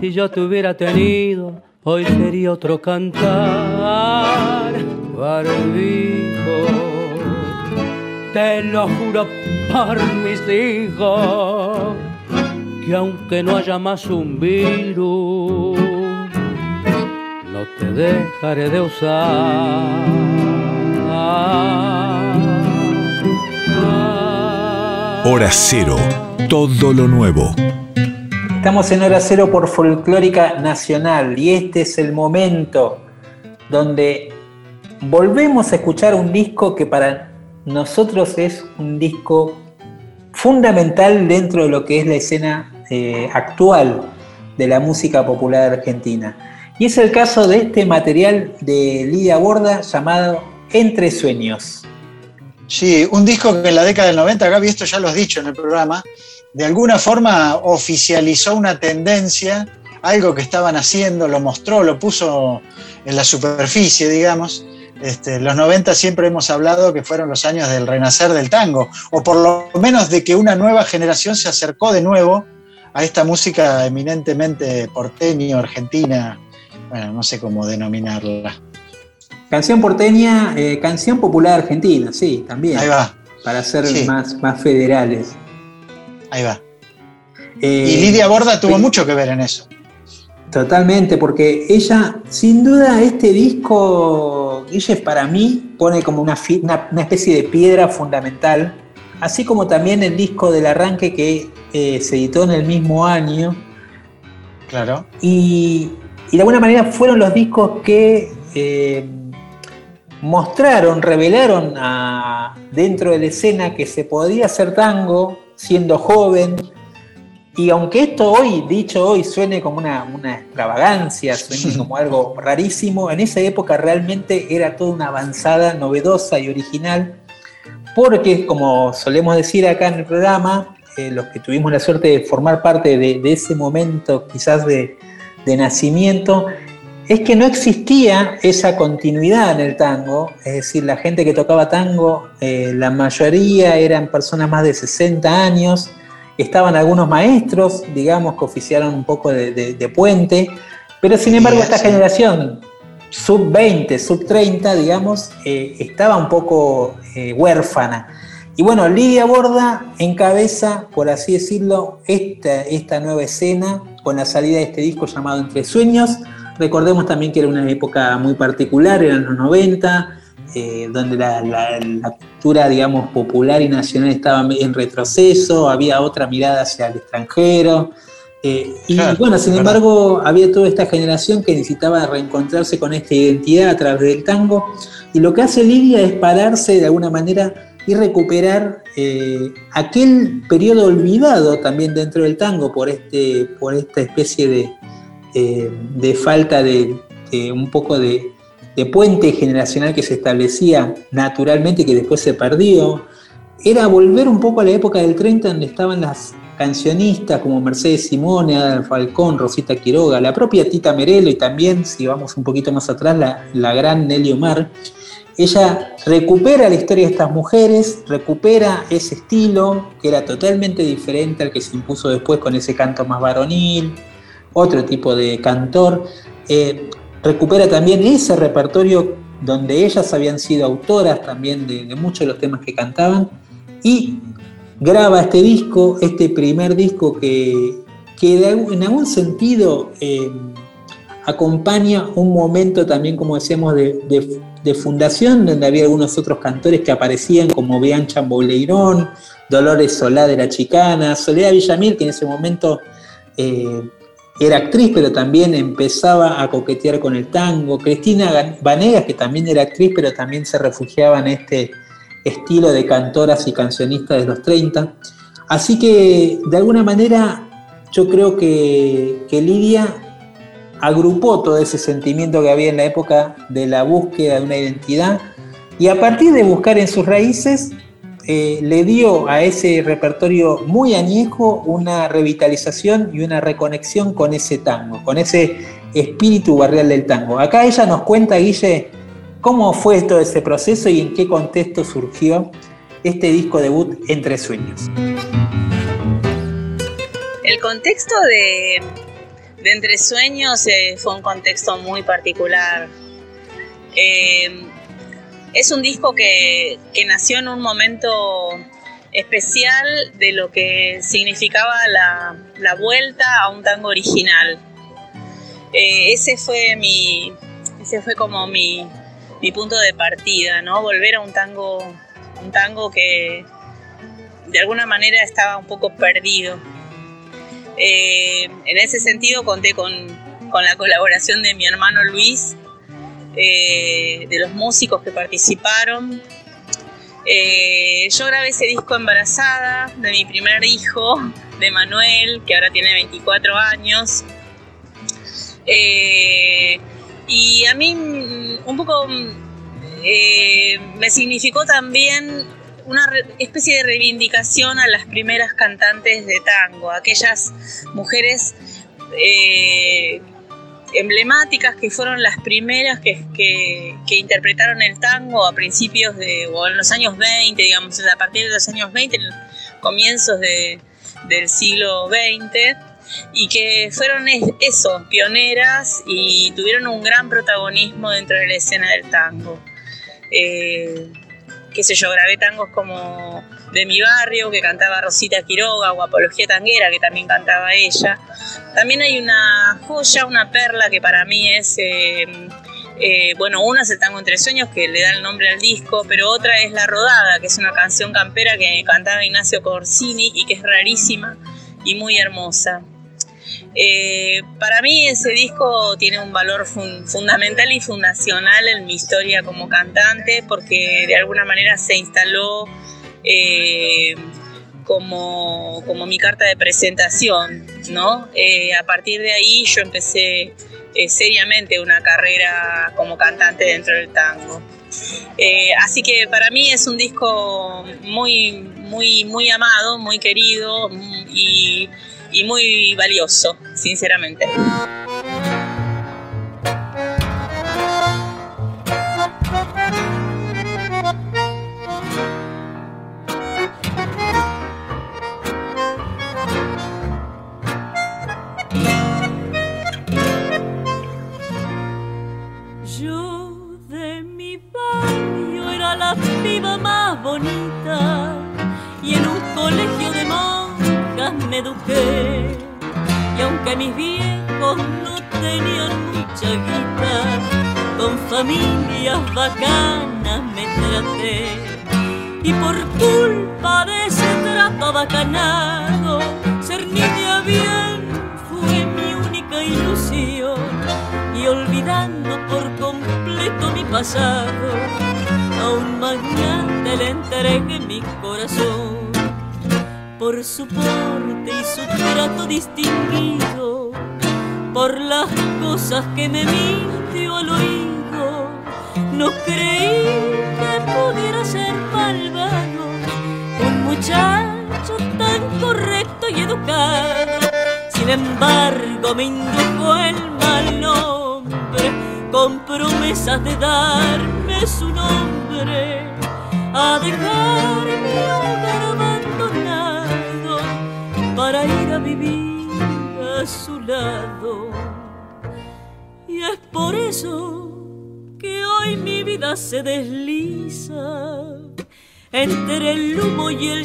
si yo te hubiera tenido, hoy sería otro cantar. Barbijo, te lo juro por mis hijos, que aunque no haya más un virus, no te dejaré de usar. Hora cero. Todo lo nuevo. Estamos en hora cero por Folclórica Nacional y este es el momento donde volvemos a escuchar un disco que para nosotros es un disco fundamental dentro de lo que es la escena eh, actual de la música popular argentina. Y es el caso de este material de Lidia Borda llamado Entre Sueños. Sí, un disco que en la década del 90, Gaby, esto ya lo has dicho en el programa, de alguna forma oficializó una tendencia, algo que estaban haciendo, lo mostró, lo puso en la superficie, digamos. Este, los 90 siempre hemos hablado que fueron los años del renacer del tango, o por lo menos de que una nueva generación se acercó de nuevo a esta música eminentemente porteño, argentina, bueno, no sé cómo denominarla. Canción porteña, eh, canción popular argentina, sí, también. Ahí va. Para ser Sí. más, más federales. Ahí va. Eh, Y Lidia Borda tuvo mucho que ver en eso. Totalmente, porque ella, sin duda, este disco, ella para mí pone como una, una- una especie de piedra fundamental, así como también el disco del arranque que eh, se editó en el mismo año. Claro. Y, y de alguna manera fueron los discos que eh, mostraron, revelaron a- dentro de la escena que se podía hacer tango siendo joven. Y aunque esto hoy, dicho hoy, suene como una, una extravagancia, suene como algo rarísimo, en esa época realmente era toda una avanzada, novedosa y original, porque como solemos decir acá en el programa, eh, los que tuvimos la suerte de formar parte de, de ese momento quizás de, de nacimiento, es que no existía esa continuidad en el tango, es decir, la gente que tocaba tango, eh, la mayoría eran personas más de 60 años, estaban algunos maestros, digamos, que oficiaron un poco de, de- de puente, pero sin embargo esta sí. generación sub 20, sub 30, digamos, eh, estaba un poco eh, huérfana. Y bueno, Lidia Borda encabeza, por así decirlo, esta, esta nueva escena con la salida de este disco llamado Entre Sueños. Recordemos también que era una época muy particular, eran los 90, eh, donde la, la- la cultura, digamos, popular y nacional estaba en retroceso, había otra mirada hacia el extranjero. eh, y Claro, bueno, sin embargo, había toda esta generación que necesitaba reencontrarse con esta identidad a través del tango. Y lo que hace Lidia es pararse de alguna manera y recuperar eh, aquel periodo olvidado también dentro del tango por, este, por esta especie de, eh, de falta de, de un poco de, de puente generacional que se establecía naturalmente que después se perdió. Era volver un poco a la época del 30 donde estaban las cancionistas como Mercedes Simone, Adal Falcón, Rosita Quiroga, la propia Tita Merelo y también, si vamos un poquito más atrás, la, la gran Nelly Omar. Ella recupera la historia de estas mujeres, recupera ese estilo que era totalmente diferente al que se impuso después con ese canto más varonil, otro tipo de cantor. Eh, recupera también ese repertorio donde ellas habían sido autoras también de, muchos de los temas que cantaban y graba este disco, este primer disco que, que en algún sentido eh, acompaña un momento también, como decíamos, de, fundación, donde había algunos otros cantores que aparecían, como Bianca Bouleirón, Dolores Solá de la Chicana, Soledad Villamil, que en ese momento eh, era actriz, pero también empezaba a coquetear con el tango, Cristina Vanegas, que también era actriz, pero también se refugiaba en este estilo de cantoras y cancionistas de los 30. Así que, de alguna manera, yo creo que, que Lidia agrupó todo ese sentimiento que había en la época de la búsqueda de una identidad y a partir de buscar en sus raíces, eh, le dio a ese repertorio muy añejo una revitalización y una reconexión con ese tango, con ese espíritu barrial del tango. Acá ella nos cuenta, Guille, cómo fue todo ese proceso y en qué contexto surgió este disco debut Entre Sueños. El contexto de, de Entre Sueños eh, fue un contexto muy particular. Eh, es un disco que, nació en un momento especial de lo que significaba la, vuelta a un tango original. Eh, ese fue mi, ese fue como mi, mi punto de partida, ¿no? Volver a un tango, un tango que de alguna manera estaba un poco perdido. Eh, en ese sentido conté con, con la colaboración de mi hermano Luis, eh, de los músicos que participaron. Eh, yo grabé ese disco embarazada de mi primer hijo, de Manuel, que ahora tiene 24 años. Eh, y a mí mm, un poco mm, me significó también una especie de reivindicación a las primeras cantantes de tango, aquellas mujeres eh, emblemáticas que fueron las primeras que, que- que interpretaron el tango a principios de, o en los años 20, digamos, a partir de los años 20, en comienzos de- del siglo XX, y que fueron es- eso, pioneras y tuvieron un gran protagonismo dentro de la escena del tango. Eh, qué sé yo, grabé tangos como de mi barrio, que cantaba Rosita Quiroga, o Apología Tanguera, que también cantaba ella. También hay una joya, una perla que para mí es, eh, eh, bueno, una es el tango Entre Sueños, que le da el nombre al disco, pero otra es La Rodada, que es una canción campera que cantaba Ignacio Corsini y que es rarísima y muy hermosa. Eh, para mí ese disco tiene un valor fun- fundamental y fundacional en mi historia como cantante porque de alguna manera se instaló eh, como, como mi carta de presentación, ¿no? Eh, a partir de ahí yo empecé seriamente una carrera como cantante dentro del tango. Así que para mí es un disco muy, muy, muy amado, muy querido y, y muy valioso, sinceramente.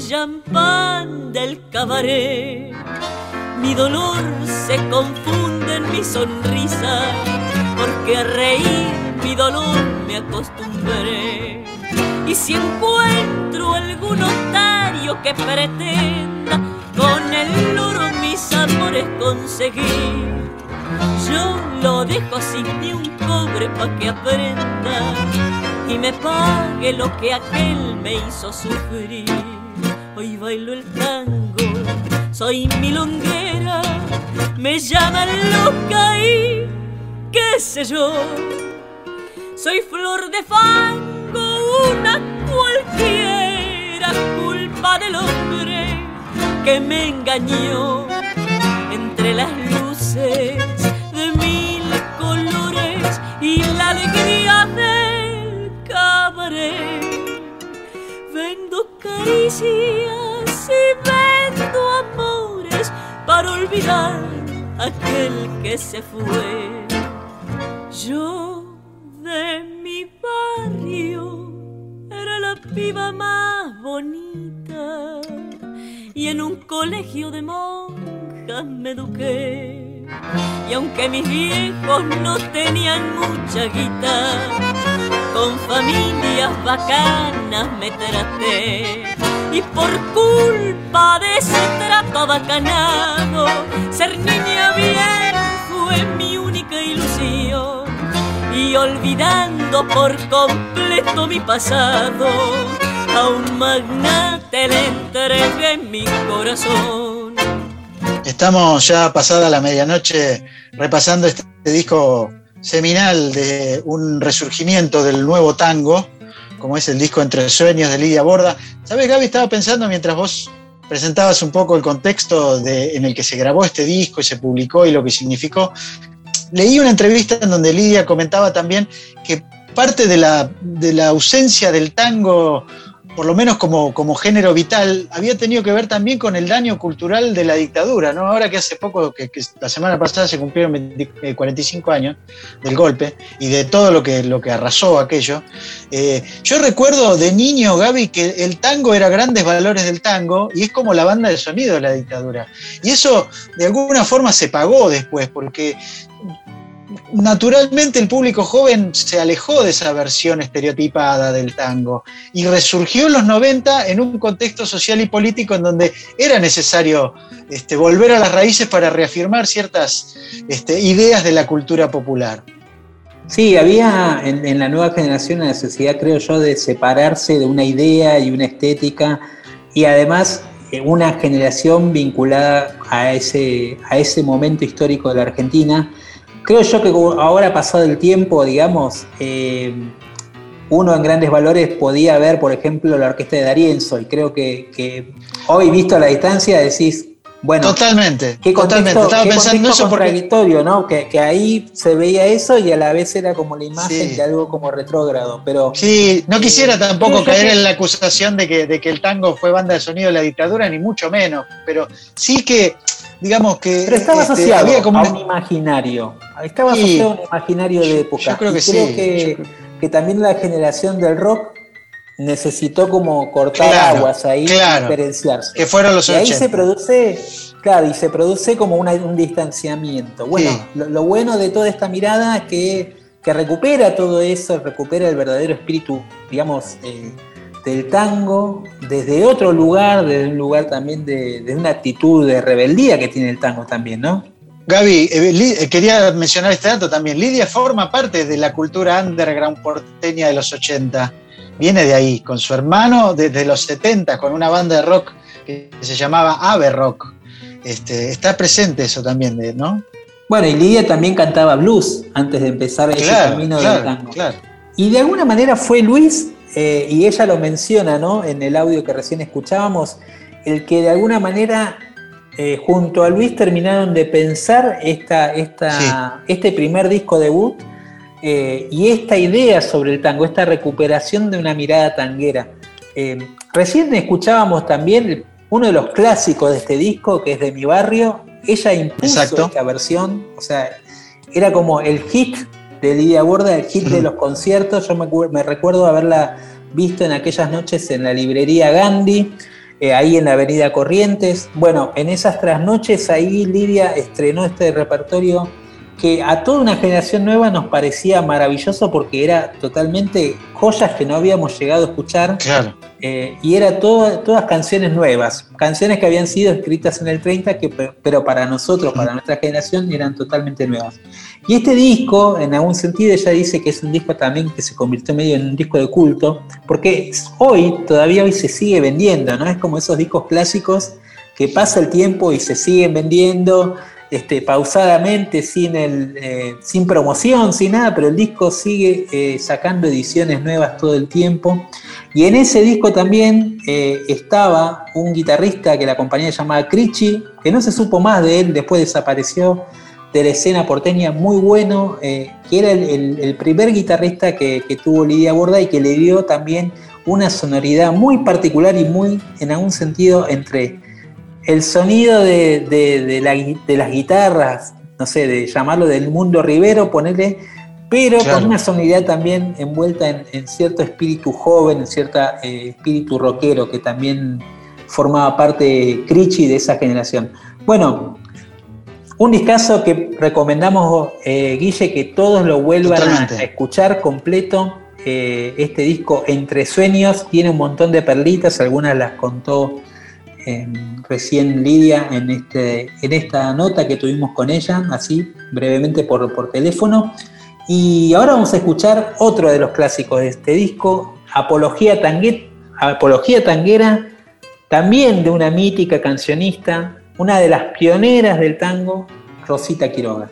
Champán del cabaret. Mi dolor se confunde en mi sonrisa, porque a reír mi dolor me acostumbré. Y si encuentro algún otario que pretenda con el oro mis amores conseguir, yo lo dejo sin ni un cobre pa' que aprenda y me pague lo que aquel me hizo sufrir. Hoy bailo el tango, soy milonguera, me llaman loca y qué sé yo. Soy flor de fango, una cualquiera, culpa del hombre que me engañó entre las luces de mil colores y la alegría del cabaret. Vendo caricias para olvidar aquel que se fue. Yo de mi barrio era la piba más bonita y en un colegio de monjas me eduqué. Y aunque mis viejos no tenían mucha guita, con familias bacanas me traté. Y por culpa de ese trato bacanado, ser niña bien fue mi única ilusión. Y olvidando por completo mi pasado, a un magnate le entregué mi corazón. Estamos ya pasada la medianoche repasando este disco seminal de un resurgimiento del nuevo tango, como es el disco Entre Sueños de Lidia Borda. ¿Sabes, Gaby? Estaba pensando mientras vos presentabas un poco el contexto de, en el que se grabó este disco y se publicó y lo que significó. Leí una entrevista en donde Lidia comentaba también que parte de la, de la ausencia del tango por lo menos como, como género vital, había tenido que ver también con el daño cultural de la dictadura, ¿no? Ahora que hace poco, que, la semana pasada se cumplieron 20, 45 años del golpe y de todo lo que, lo que arrasó aquello. Eh, yo recuerdo de niño, Gaby, que el tango era grandes valores del tango y es como la banda de sonido de la dictadura. Y eso de alguna forma se pagó después, porque naturalmente el público joven se alejó de esa versión estereotipada del tango y resurgió en los 90 en un contexto social y político en donde era necesario este, volver a las raíces para reafirmar ciertas este, ideas de la cultura popular. Sí, había en, la nueva generación una necesidad, creo yo, de separarse de una idea y una estética y además eh, una generación vinculada a ese momento histórico de la Argentina creo yo que ahora pasado el tiempo, digamos, eh, uno en grandes valores podía ver, por ejemplo, la orquesta de Darienzo, y creo que, que hoy, visto a la distancia, decís, bueno, totalmente, qué totalmente. Estaba qué pensando eso contradictorio, ¿no? Que, que, ahí se veía eso y a la vez era como la imagen sí. de algo como retrógrado. Pero sí, no quisiera eh, tampoco caer en la acusación de que, de que el tango fue banda de sonido de la dictadura, ni mucho menos. Pero sí que, digamos que. Pero estaba este, asociado había como a un imaginario. Estaba sí. asociado a un imaginario de época. Yo creo que y sí. Creo que, creo... que también la generación del rock necesitó como cortar claro, aguas ahí claro, diferenciarse. Que fueron los y 80. ahí se produce, claro, y se produce como una, un distanciamiento. Bueno, Sí. lo, lo bueno de toda esta mirada es que, que recupera todo eso, recupera el verdadero espíritu, digamos, eh, del tango desde otro lugar, desde un lugar también de, de, una actitud de rebeldía que tiene el tango también, ¿no? Gaby, eh, eh, quería mencionar este dato también. Lidia forma parte de la cultura underground porteña de los 80. Viene de ahí, con su hermano desde los 70, con una banda de rock que se llamaba Ave Rock. Este, está presente eso también, ¿no? Bueno, y Lidia también cantaba blues antes de empezar ese camino del tango. Y de alguna manera fue Luis, eh, y ella lo menciona ¿no? en el audio que recién escuchábamos, el que de alguna manera eh, junto a Luis terminaron de pensar esta, esta, este primer disco debut eh, y esta idea sobre el tango, esta recuperación de una mirada tanguera. Recién escuchábamos también uno de los clásicos de este disco, que es de mi barrio. Ella impuso esta versión, o sea, era como el hit de Lidia Borda, el hit de los conciertos. Yo me, recuerdo haberla visto en aquellas noches en la librería Gandhi. Eh, ahí en la Avenida Corrientes. Bueno, en esas trasnoches ahí Lidia estrenó este repertorio que a toda una generación nueva nos parecía maravilloso porque era totalmente joyas que no habíamos llegado a escuchar. Claro. Eh, y era todas canciones nuevas, canciones que habían sido escritas en el 30, que, pero para nosotros, para nuestra generación, eran totalmente nuevas. Y este disco, en algún sentido, ella dice que es un disco también que se convirtió medio en un disco de culto, porque hoy, todavía hoy se sigue vendiendo, ¿no? Es como esos discos clásicos que pasa el tiempo y se siguen vendiendo este, pausadamente, sin, el, eh, sin promoción, sin nada, pero el disco sigue eh, sacando ediciones nuevas todo el tiempo. Y en ese disco también eh, estaba un guitarrista que la compañía llamaba Crichi, que no se supo más de él, después desapareció de la escena porteña, muy bueno, que era el, primer guitarrista que, que tuvo Lidia Borda y que le dio también una sonoridad muy particular y muy, en algún sentido, entre el sonido de, las guitarras, no sé, de llamarlo del mundo rivero, ponerle, pero con una sonoridad también envuelta en, cierto espíritu joven, en cierto eh, espíritu rockero que también formaba parte Crichi de esa generación. Bueno, un discazo que recomendamos, eh, Guille, que todos lo vuelvan a, escuchar completo. Eh, este disco Entre Sueños tiene un montón de perlitas, algunas las contó recién Lidia en, este, en esta nota que tuvimos con ella, así brevemente por, por teléfono. Y ahora vamos a escuchar otro de los clásicos de este disco, Apología, Apología Tanguera, también de una mítica cancionista, una de las pioneras del tango, Rosita Quiroga.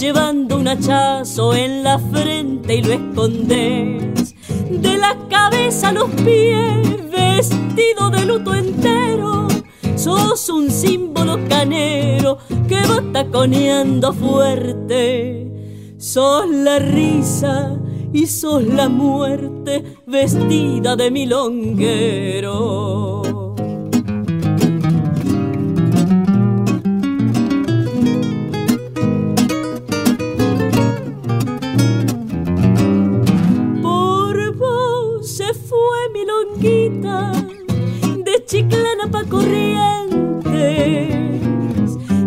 Llevando un hachazo en la frente y lo escondes. De la cabeza a los pies, vestido de luto entero, sos un símbolo canero que va taconeando fuerte. Sos la risa y sos la muerte vestida de milonguero. Corrientes,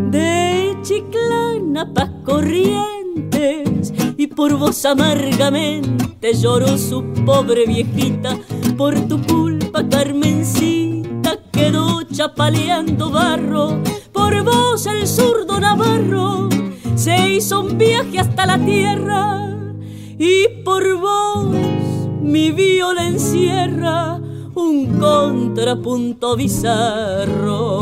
de Chiclana pa' Corrientes, y por vos amargamente lloró su pobre viejita, por tu culpa Carmencita quedó chapaleando barro, por vos el zurdo Navarro se hizo un viaje hasta la tierra, y por vos mi viola encierra un contrapunto bizarro.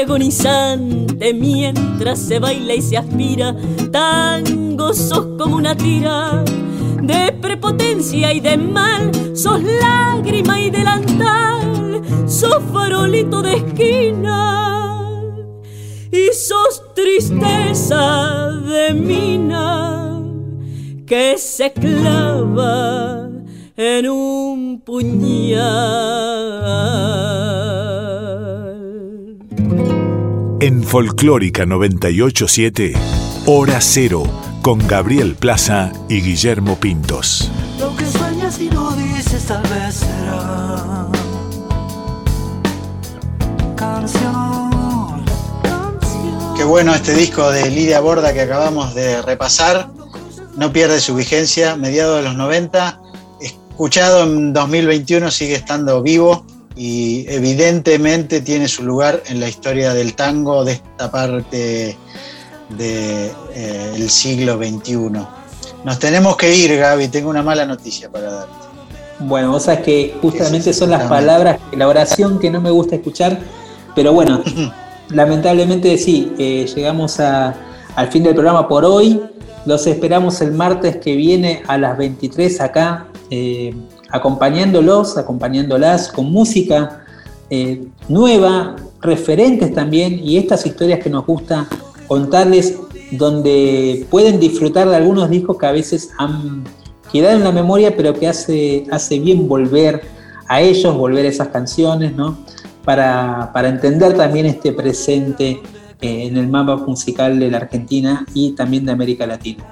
Agonizante mientras se baila y se aspira, tan gozosos como una tira de prepotencia y de mal, sos lágrima y delantal, sos farolito de esquina. Y sos tristeza de mina que se clava en un puñal. En Folclórica 987, Hora Cero, con Gabriel Plaza y Guillermo Pintos. Lo que sueñas y no dices tal vez será canción. Qué bueno este disco de Lidia Borda que acabamos de repasar. No pierde su vigencia, mediados de los 90. Escuchado en 2021 sigue estando vivo y evidentemente tiene su lugar en la historia del tango de esta parte del eh, siglo XXI. Nos tenemos que ir, Gaby. Tengo una mala noticia para darte. Bueno, vos sabés que justamente son las palabras, la oración que no me gusta escuchar, pero bueno, lamentablemente sí, eh, llegamos a- al fin del programa por hoy. Los esperamos el martes que viene a las 23 acá, eh, acompañándolos, acompañándolas con música eh, nueva, referentes también y estas historias que nos gusta contarles, donde pueden disfrutar de algunos discos que a veces han quedado en la memoria, pero que hace, hace bien volver a ellos, volver a esas canciones, ¿no? Para, para entender también este presente eh, en el mapa musical de la Argentina y también de América Latina.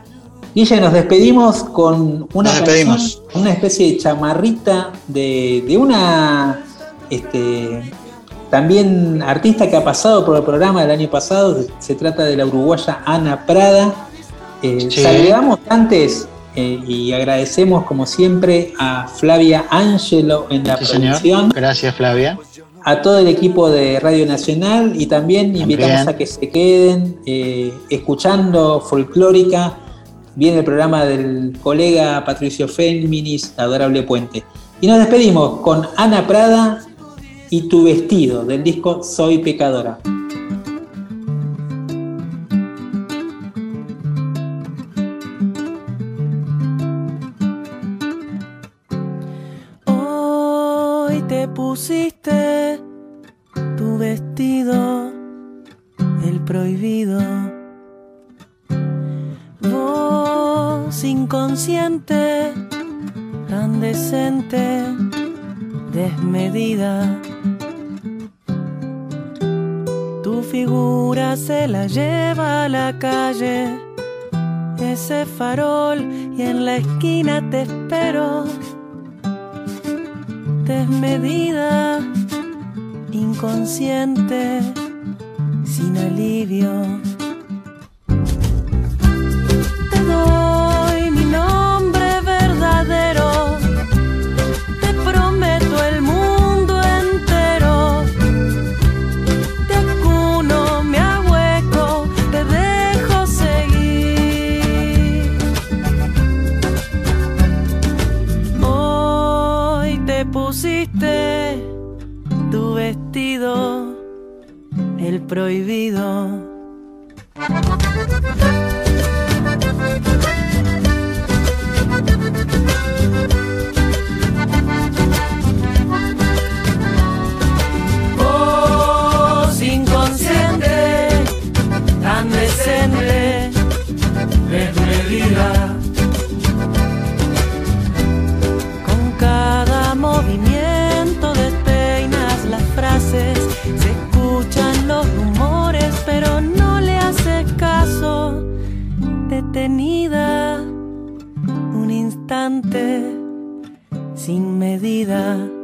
Guille, nos despedimos con una, Nos canción, despedimos. una especie de chamarrita de, de una este, también artista que ha pasado por el programa del año pasado. Se trata de la uruguaya Ana Prada. Eh, Sí. Saludamos antes eh, y agradecemos como siempre a Flavia Angelo en la Sí, señor. producción Gracias, Flavia. a todo el equipo de Radio Nacional y también invitamos a que se queden eh, escuchando folclórica. Viene el programa del colega Patricio Féminis, Adorable Puente. Y nos despedimos con Ana Prada y tu vestido del disco Soy Pecadora. Inconsciente, tan decente, desmedida. Tu figura se la lleva a la calle, ese farol y en la esquina te espero desmedida, inconsciente, sin alivio. Prohibido. Sin medida.